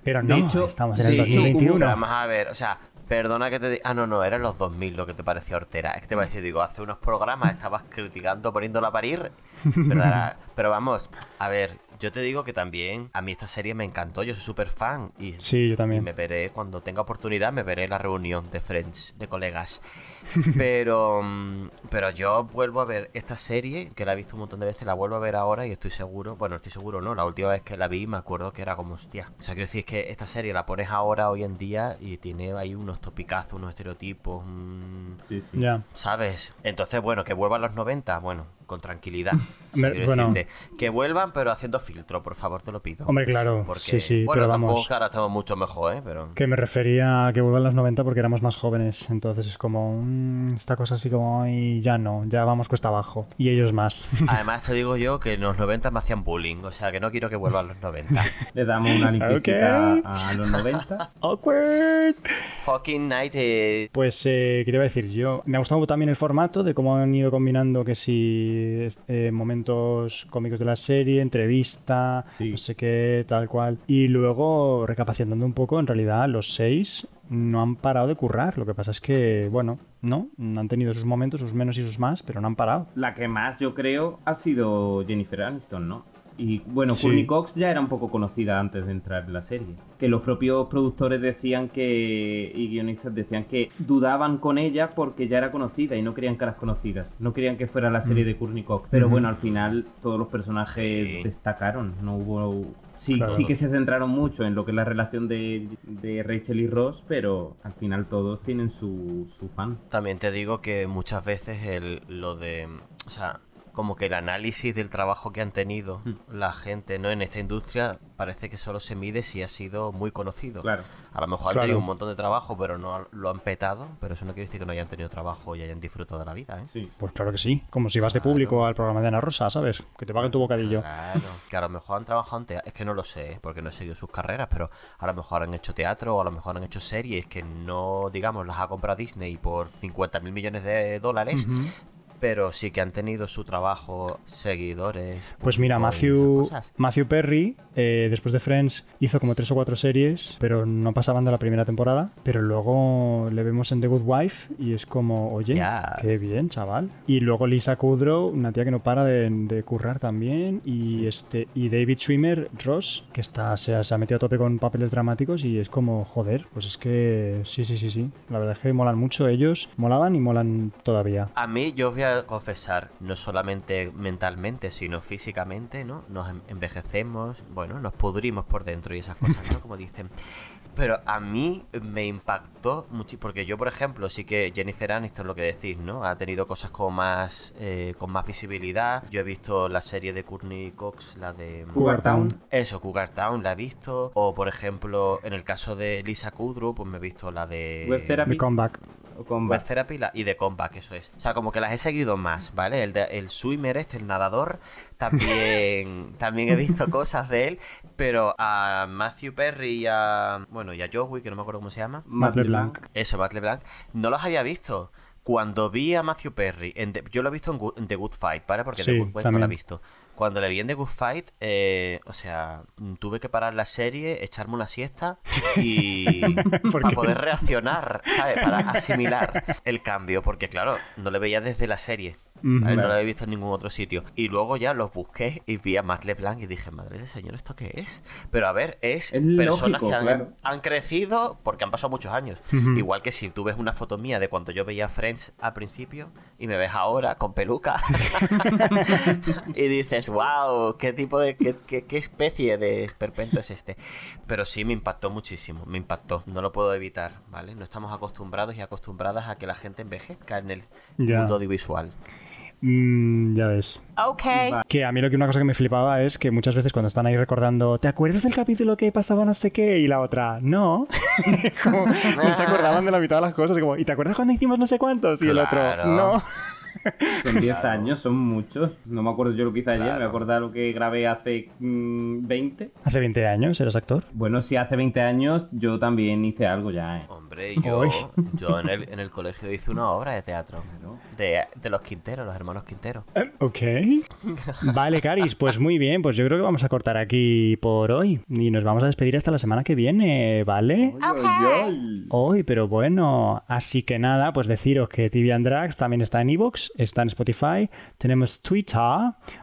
Pero no, hecho- estamos en el hecho, 2021. Pero vamos a ver, o sea, perdona que te diga. Ah, no, no, eran los 2000 lo que te parecía hortera. Es que te digo, hace unos programas estabas criticando poniéndola a parir. Pero vamos, a ver, yo te digo que también a mí esta serie me encantó, yo soy súper fan. Y, Sí, yo y también. me veré, cuando tenga oportunidad, me veré la reunión de Friends, de colegas. [LAUGHS] Pero, mm, pero yo vuelvo a ver esta serie, que la he visto un montón de veces, la vuelvo a ver ahora y estoy seguro, bueno, estoy seguro no, la última vez que la vi me acuerdo que era como hostia. O sea, quiero decir que esta serie la pones ahora, hoy en día, y tiene ahí unos topicazos, unos estereotipos, un- Sí, sí. Ya. ¿sabes? Entonces, bueno, que vuelvan los 90, bueno, con tranquilidad. Hombre, quiero bueno. que vuelvan, pero haciendo filtro, por favor, te lo pido. Hombre, claro. Porque, sí, sí, bueno, pero tampoco vamos. que ahora estamos mucho mejor, ¿eh? Pero... Que me refería a que vuelvan los 90 porque éramos más jóvenes. Entonces es como mm, esta cosa así como y ya no, ya vamos cuesta abajo. Y ellos más. [LAUGHS] Además te digo yo que en los 90 me hacían bullying, o sea que no quiero que vuelvan los 90. [LAUGHS] Le damos una limpieza a los 90. [LAUGHS] Awkward. Fucking night eh, Pues, eh, ¿qué te iba a decir yo? Me ha gustado también el formato de cómo han ido combinando que si eh, momentos cómicos de la serie, entrevista, Sí. no sé qué, tal cual. Y luego, recapacitando un poco, en realidad los seis no han parado de currar. Lo que pasa es que, bueno, no, han tenido sus momentos, sus menos y sus más, pero no han parado. La que más yo creo ha sido Jennifer Aniston, ¿no? Y bueno, Sí. Courtney Cox ya era un poco conocida antes de entrar en la serie. Que los propios productores decían que. y guionistas decían que dudaban con ella porque ya era conocida y no querían caras conocidas. No querían que fuera la serie de Courtney Cox. Pero bueno, al final todos los personajes Sí. destacaron. No hubo. Sí, Claro. sí que se centraron mucho en lo que es la relación de, de Rachel y Ross, pero al final todos tienen su, su fan. También te digo que muchas veces el, lo de... O sea, como que el análisis del trabajo que han tenido la gente no en esta industria parece que solo se mide si ha sido muy conocido. Claro. A lo mejor han Claro. tenido un montón de trabajo, pero no lo han petado. Pero eso no quiere decir que no hayan tenido trabajo y hayan disfrutado de la vida, ¿eh? Sí. Pues claro que sí, como si vas de público al programa de Ana Rosa, ¿sabes? Que te paguen tu bocadillo. Claro, que a lo mejor han trabajado en teatro, es que no lo sé, porque no he seguido sus carreras, pero a lo mejor han hecho teatro o a lo mejor han hecho series que no, digamos, las ha comprado Disney por 50 mil millones de dólares. Pero sí que han tenido su trabajo, seguidores. Pues mira, Matthew. Matthew Perry, eh, después de Friends, hizo como tres o cuatro series, pero no pasaban de la primera temporada. Pero luego le vemos en The Good Wife y es como, oye, Yes. qué bien, chaval. Y luego Lisa Kudrow, una tía que no para de, de currar también. Y este y David Schwimmer, Ross, que está, se, ha- se ha metido a tope con papeles dramáticos y es como, joder, pues es que sí, sí, sí, sí. La verdad es que molan mucho ellos, molaban y molan todavía. A mí, yo voy a confesar, no solamente mentalmente, sino físicamente, ¿no? Nos en- envejecemos, bueno, nos pudrimos por dentro y esas cosas, ¿no? Como dicen. Pero a mí me impactó mucho, porque yo, por ejemplo, sí que Jennifer Aniston, lo que decís, ¿no? Ha tenido cosas como más, eh, con más visibilidad. Yo he visto la serie de Courtney Cox, la de... Cougar Town. Eso, Cougar Town, la he visto. O, por ejemplo, en el caso de Lisa Kudrow, pues me he visto la de... Web Therapy. The Comeback. O con Web Therapy la- y de Comeback, eso es. O sea, como que las he seguido más, ¿vale? El, de- el swimmer este, el nadador, también, [LAUGHS] también he visto cosas de él, pero a Matthew Perry y a, bueno, y a Joey, que no me acuerdo cómo se llama, Matt LeBlanc. Eso, Matt LeBlanc, no los había visto. Cuando vi a Matthew Perry, en The- yo lo he visto en, Good- en The Good Fight, ¿vale? Porque Sí, The Good Fight no lo he visto. Cuando le vi en The Good Fight, eh, o sea, tuve que parar la serie, echarme una siesta y [LAUGHS] ¿Por para poder reaccionar, ¿sabes? Para asimilar el cambio, porque claro, no le veía desde la serie. No lo había visto en ningún otro sitio. Y luego ya los busqué y vi a Matt LeBlanc y dije, madre del señor, ¿esto qué es? Pero a ver, es, Es personas lógico, que han, claro. han crecido porque han pasado muchos años. Igual que si tú ves una foto mía de cuando yo veía Friends al principio y me ves ahora con peluca [LAUGHS] y dices, wow, qué tipo de, qué, qué- qué especie de esperpento es este. Pero sí me impactó muchísimo, me impactó, no lo puedo evitar, ¿vale? No estamos acostumbrados y acostumbradas a que la gente envejezca en el mundo audiovisual. Mm, ya ves. Ok. Que a mí lo que una cosa que me flipaba es que muchas veces cuando están ahí recordando, ¿te acuerdas del capítulo que pasaba no sé qué? Y la otra, no. [LAUGHS] como, no se acordaban de la mitad de las cosas. Como, ¿y te acuerdas cuando hicimos no sé cuántos? Y el otro, no. [LAUGHS] Son 10 Claro. años, son muchos. No me acuerdo yo lo que hice ayer, me voy a Claro. acordar lo que grabé hace mm, 20. Hace 20 años eras actor. Bueno, si hace 20 años yo también hice algo ya, ¿eh? Hombre, [LAUGHS] yo, en, el, en el colegio hice una obra de teatro. De, de los Quinteros, los hermanos Quinteros. Eh, Ok. [LAUGHS] Vale, Caris, pues muy bien. Pues yo creo que vamos a cortar aquí por hoy. Y nos vamos a despedir hasta la semana que viene, ¿vale? Ok. Hoy, pero bueno. Así que nada, pues deciros que TV and Drags también está en Evox, está en Spotify. Tenemos Twitter,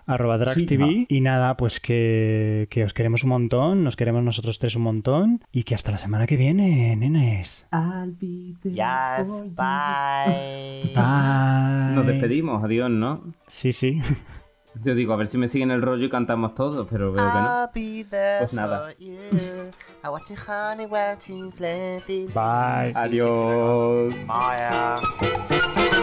arroba DragsTV. Y nada, pues que, que os queremos un montón, nos queremos nosotros tres un montón. Y que hasta la semana que viene, nenes. I'll be there Yes, bye. [LAUGHS] Bye. Nos despedimos, adiós, ¿no? Sí, sí. Yo digo, a ver si me siguen el rollo y cantamos todos, pero veo que no. Pues nada. Bye. Adiós. Bye.